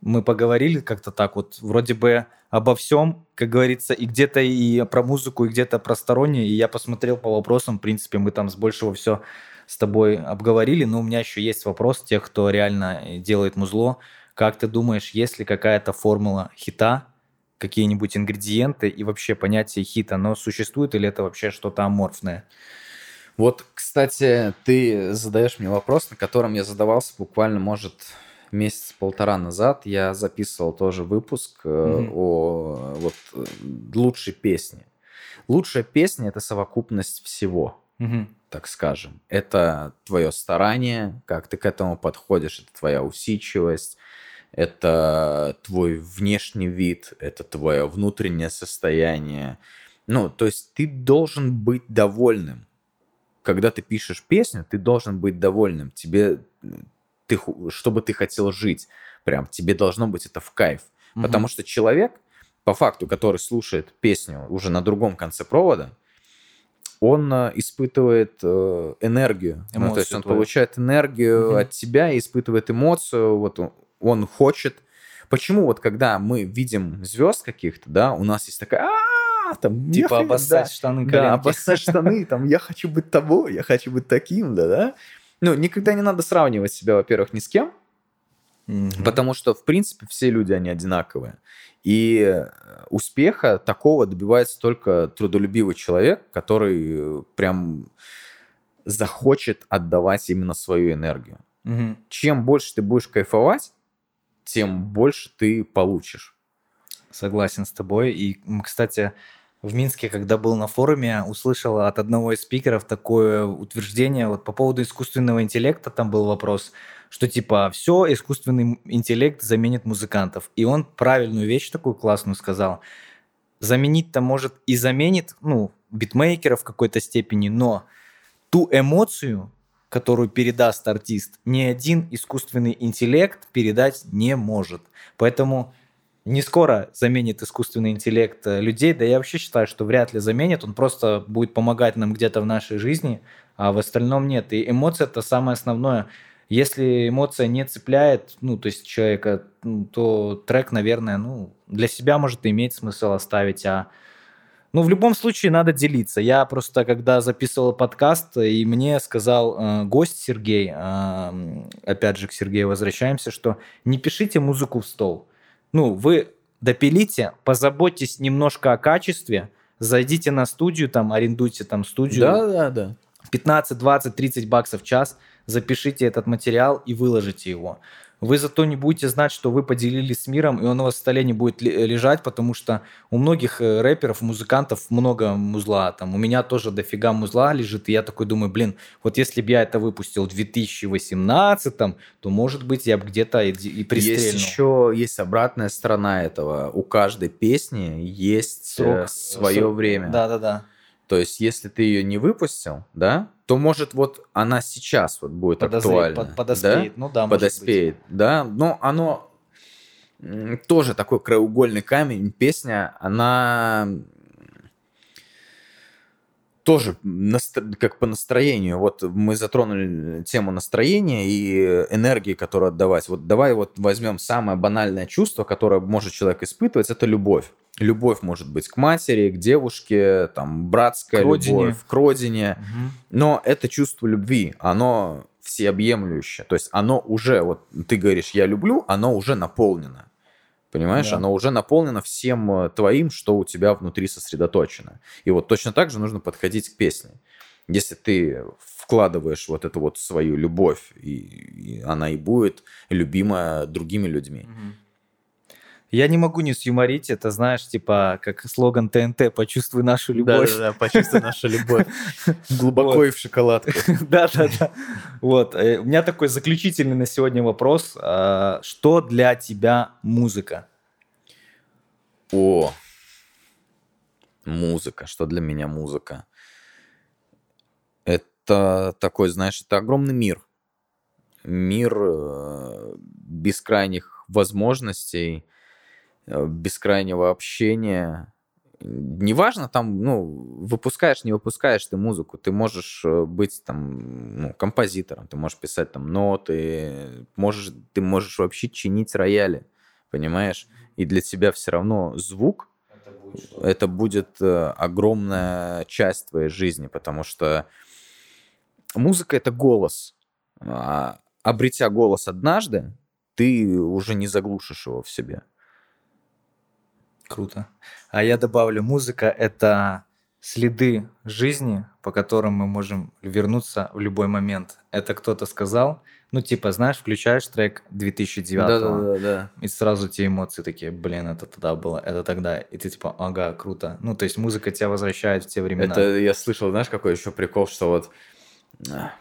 мы поговорили как-то так вот. Вроде бы обо всем, как говорится, и где-то и про музыку, и где-то про стороннее. И я посмотрел по вопросам. В принципе, мы там с большего все с тобой обговорили. Но у меня еще есть вопрос тех, кто реально э, делает музло. Как ты думаешь, есть ли какая-то формула хита, какие-нибудь ингредиенты и вообще понятие хита, оно существует или это вообще что-то аморфное? Вот, кстати, ты задаешь мне вопрос, на котором я задавался буквально, может, месяц-полтора назад. Я записывал тоже выпуск Мгм. о вот э, лучшей песне. Лучшая песня это совокупность всего, Мгм. так скажем. Это твое старание, как ты к этому подходишь, это твоя усидчивость, это твой внешний вид, это твое внутреннее состояние. Ну, то есть ты должен быть довольным. Когда ты пишешь песню, ты должен быть довольным. Тебе, ты, чтобы ты хотел жить, прям тебе должно быть это в кайф. Мгм. Потому что человек, по факту, который слушает песню уже на другом конце провода, он э, испытывает э, энергию. Ну, то есть он твою. получает энергию Мгм. от тебя и испытывает эмоцию. Вот он, он хочет. Почему вот когда мы видим звезд каких-то, да, у нас есть такая «А, там я Типа х- обоссать да, штаны, да, коленки. обоссать штаны, там, я хочу быть тобой, я хочу быть таким, да, да. Ну, никогда не надо сравнивать себя, во-первых, ни с кем, Мгм. Потому что, в принципе, все люди, они одинаковые. И э, успеха такого добивается только трудолюбивый человек, который э, прям захочет отдавать именно свою энергию. Мгм. Чем больше ты будешь кайфовать, тем больше ты получишь. Согласен с тобой. И, кстати, в Минске, когда был на форуме, услышал от одного из спикеров такое утверждение вот по поводу искусственного интеллекта. Там был вопрос, что типа все искусственный интеллект заменит музыкантов. И он правильную вещь такую классную сказал. Заменить-то может и заменит, ну, битмейкеров в какой-то степени, но ту эмоцию, которую передаст артист, ни один искусственный интеллект передать не может. Поэтому не скоро заменит искусственный интеллект э, людей, да я вообще считаю, что вряд ли заменит, он просто будет помогать нам где-то в нашей жизни, а в остальном нет. И эмоция это самое основное. Если эмоция не цепляет, ну, то есть человека, ну, то трек, наверное, ну, для себя может иметь смысл оставить, а ну, в любом случае надо делиться. Я просто, когда записывал подкаст, и мне сказал э, гость Сергей, э, опять же к Сергею возвращаемся, что не пишите музыку в стол. Ну, вы допилите, позаботьтесь немножко о качестве, зайдите на студию, там, арендуйте там студию, да, да. 15, 20, 30 баксов в час, запишите этот материал и выложите его. Вы зато не будете знать, что вы поделились с миром, и он у вас в столе не будет ле- лежать, потому что у многих э, рэперов, музыкантов много музла. Там, у меня тоже дофига музла лежит, и я такой думаю, блин, вот если бы я это выпустил в 2018, то, может быть, я бы где-то и, и пристрельнул. Есть еще есть обратная сторона этого. У каждой песни есть Срок, свое срок. время. Да-да-да. То есть, если ты ее не выпустил, да, то может вот она сейчас вот будет Подозре- актуальна. под- подоспеет. Ну да, может быть. подоспеет, да. Но оно тоже такой краеугольный камень. Песня, она тоже как по настроению. Вот мы затронули тему настроения и энергии, которую отдавать. Вот давай вот возьмем самое банальное чувство, которое может человек испытывать, это любовь. Любовь может быть к матери, к девушке, там, братская К родине. любовь, к родине. Но это чувство любви, оно всеобъемлющее. То есть оно уже, вот ты говоришь, я люблю, оно уже наполнено. Понимаешь, Да. оно уже наполнено всем э, твоим, что у тебя внутри сосредоточено. И вот точно так же нужно подходить к песне. Если ты вкладываешь вот эту вот свою любовь, и, и она и будет любима другими людьми. Я не могу не сюморить, это знаешь, типа, как слоган ТНТ «Почувствуй нашу любовь». Да-да-да, почувствуй нашу любовь. (laughs) Глубоко и в шоколадку. Да, да, да. Вот. э, У меня такой заключительный на сегодня вопрос. А, Что для тебя музыка? О, музыка. Что для меня музыка? Это такой, знаешь, это огромный мир. Мир э, бескрайних возможностей, бескрайнего общения. Неважно, там, ну, выпускаешь, не выпускаешь ты музыку. Ты можешь э, быть там, ну, композитором, ты можешь писать там ноты, можешь, ты можешь вообще чинить рояли, понимаешь? И для тебя все равно звук это будет э, огромная часть твоей жизни, потому что музыка это голос. А обретя голос однажды, ты уже не заглушишь его в себе. Круто. А я добавлю, музыка — это следы жизни, по которым мы можем вернуться в любой момент. Это кто-то сказал, ну, типа, знаешь, включаешь трек 2009 да. и сразу те эмоции такие, блин, это тогда было, это тогда. И ты типа, ага, круто. Ну, то есть музыка тебя возвращает в те времена. Это я слышал, знаешь, какой еще прикол, что вот а,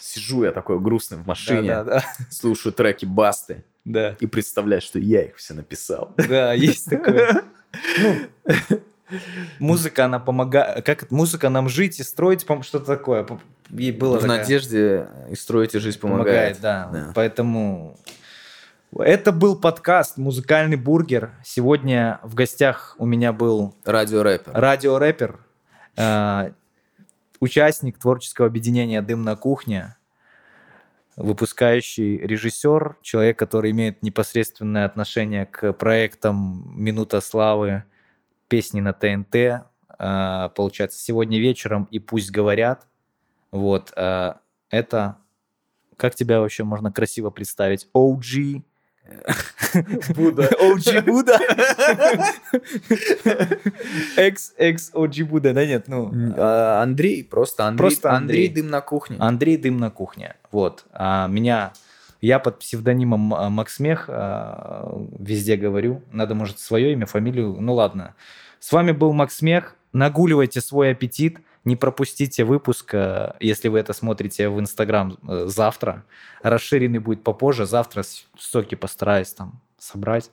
сижу я такой грустный в машине, Да, да, слушаю треки Басты да. и представляю, что я их все написал. Да, есть такое. (laughs) Ну, (laughs) музыка, она помогает... Как? Музыка нам жить и строить, что-то такое. Ей было в такая- надежде и строить и жизнь помогает. Помогает, да. Да. Поэтому это был подкаст «Музыкальный бургер». Сегодня в гостях у меня был Радиорэпер. радиорэпер, э, участник творческого объединения «Дым на кухне», выпускающий режиссер, человек, который имеет непосредственное отношение к проектам «Минута славы», песни на ТНТ, э, получается, сегодня вечером и «Пусть говорят». Вот, э, это, как тебя вообще можно красиво представить? OG, Будда. OG (laughs) Будда. Экс, экс OG Будда, да нет, ну. А, Андрей, просто Андрей. Просто Андрей. Дым на кухне. Андрей Дым на кухне. Вот. А меня, я под псевдонимом а, Макс Мех а, везде говорю. Надо, может, свое имя, фамилию. Ну ладно. С вами был Макс Мех. Нагуливайте свой аппетит. Не пропустите выпуск, а, если вы это смотрите в Инстаграм э, завтра. Расширенный будет попозже. Завтра соки постараюсь там собрать.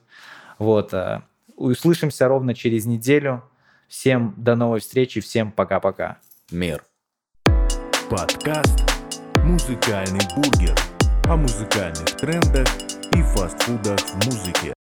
Вот. а, Услышимся ровно через неделю. Всем до новой встречи. Всем пока-пока. Мир. Подкаст «Музыкальный бургер» о музыкальных трендах и фастфудах в музыке.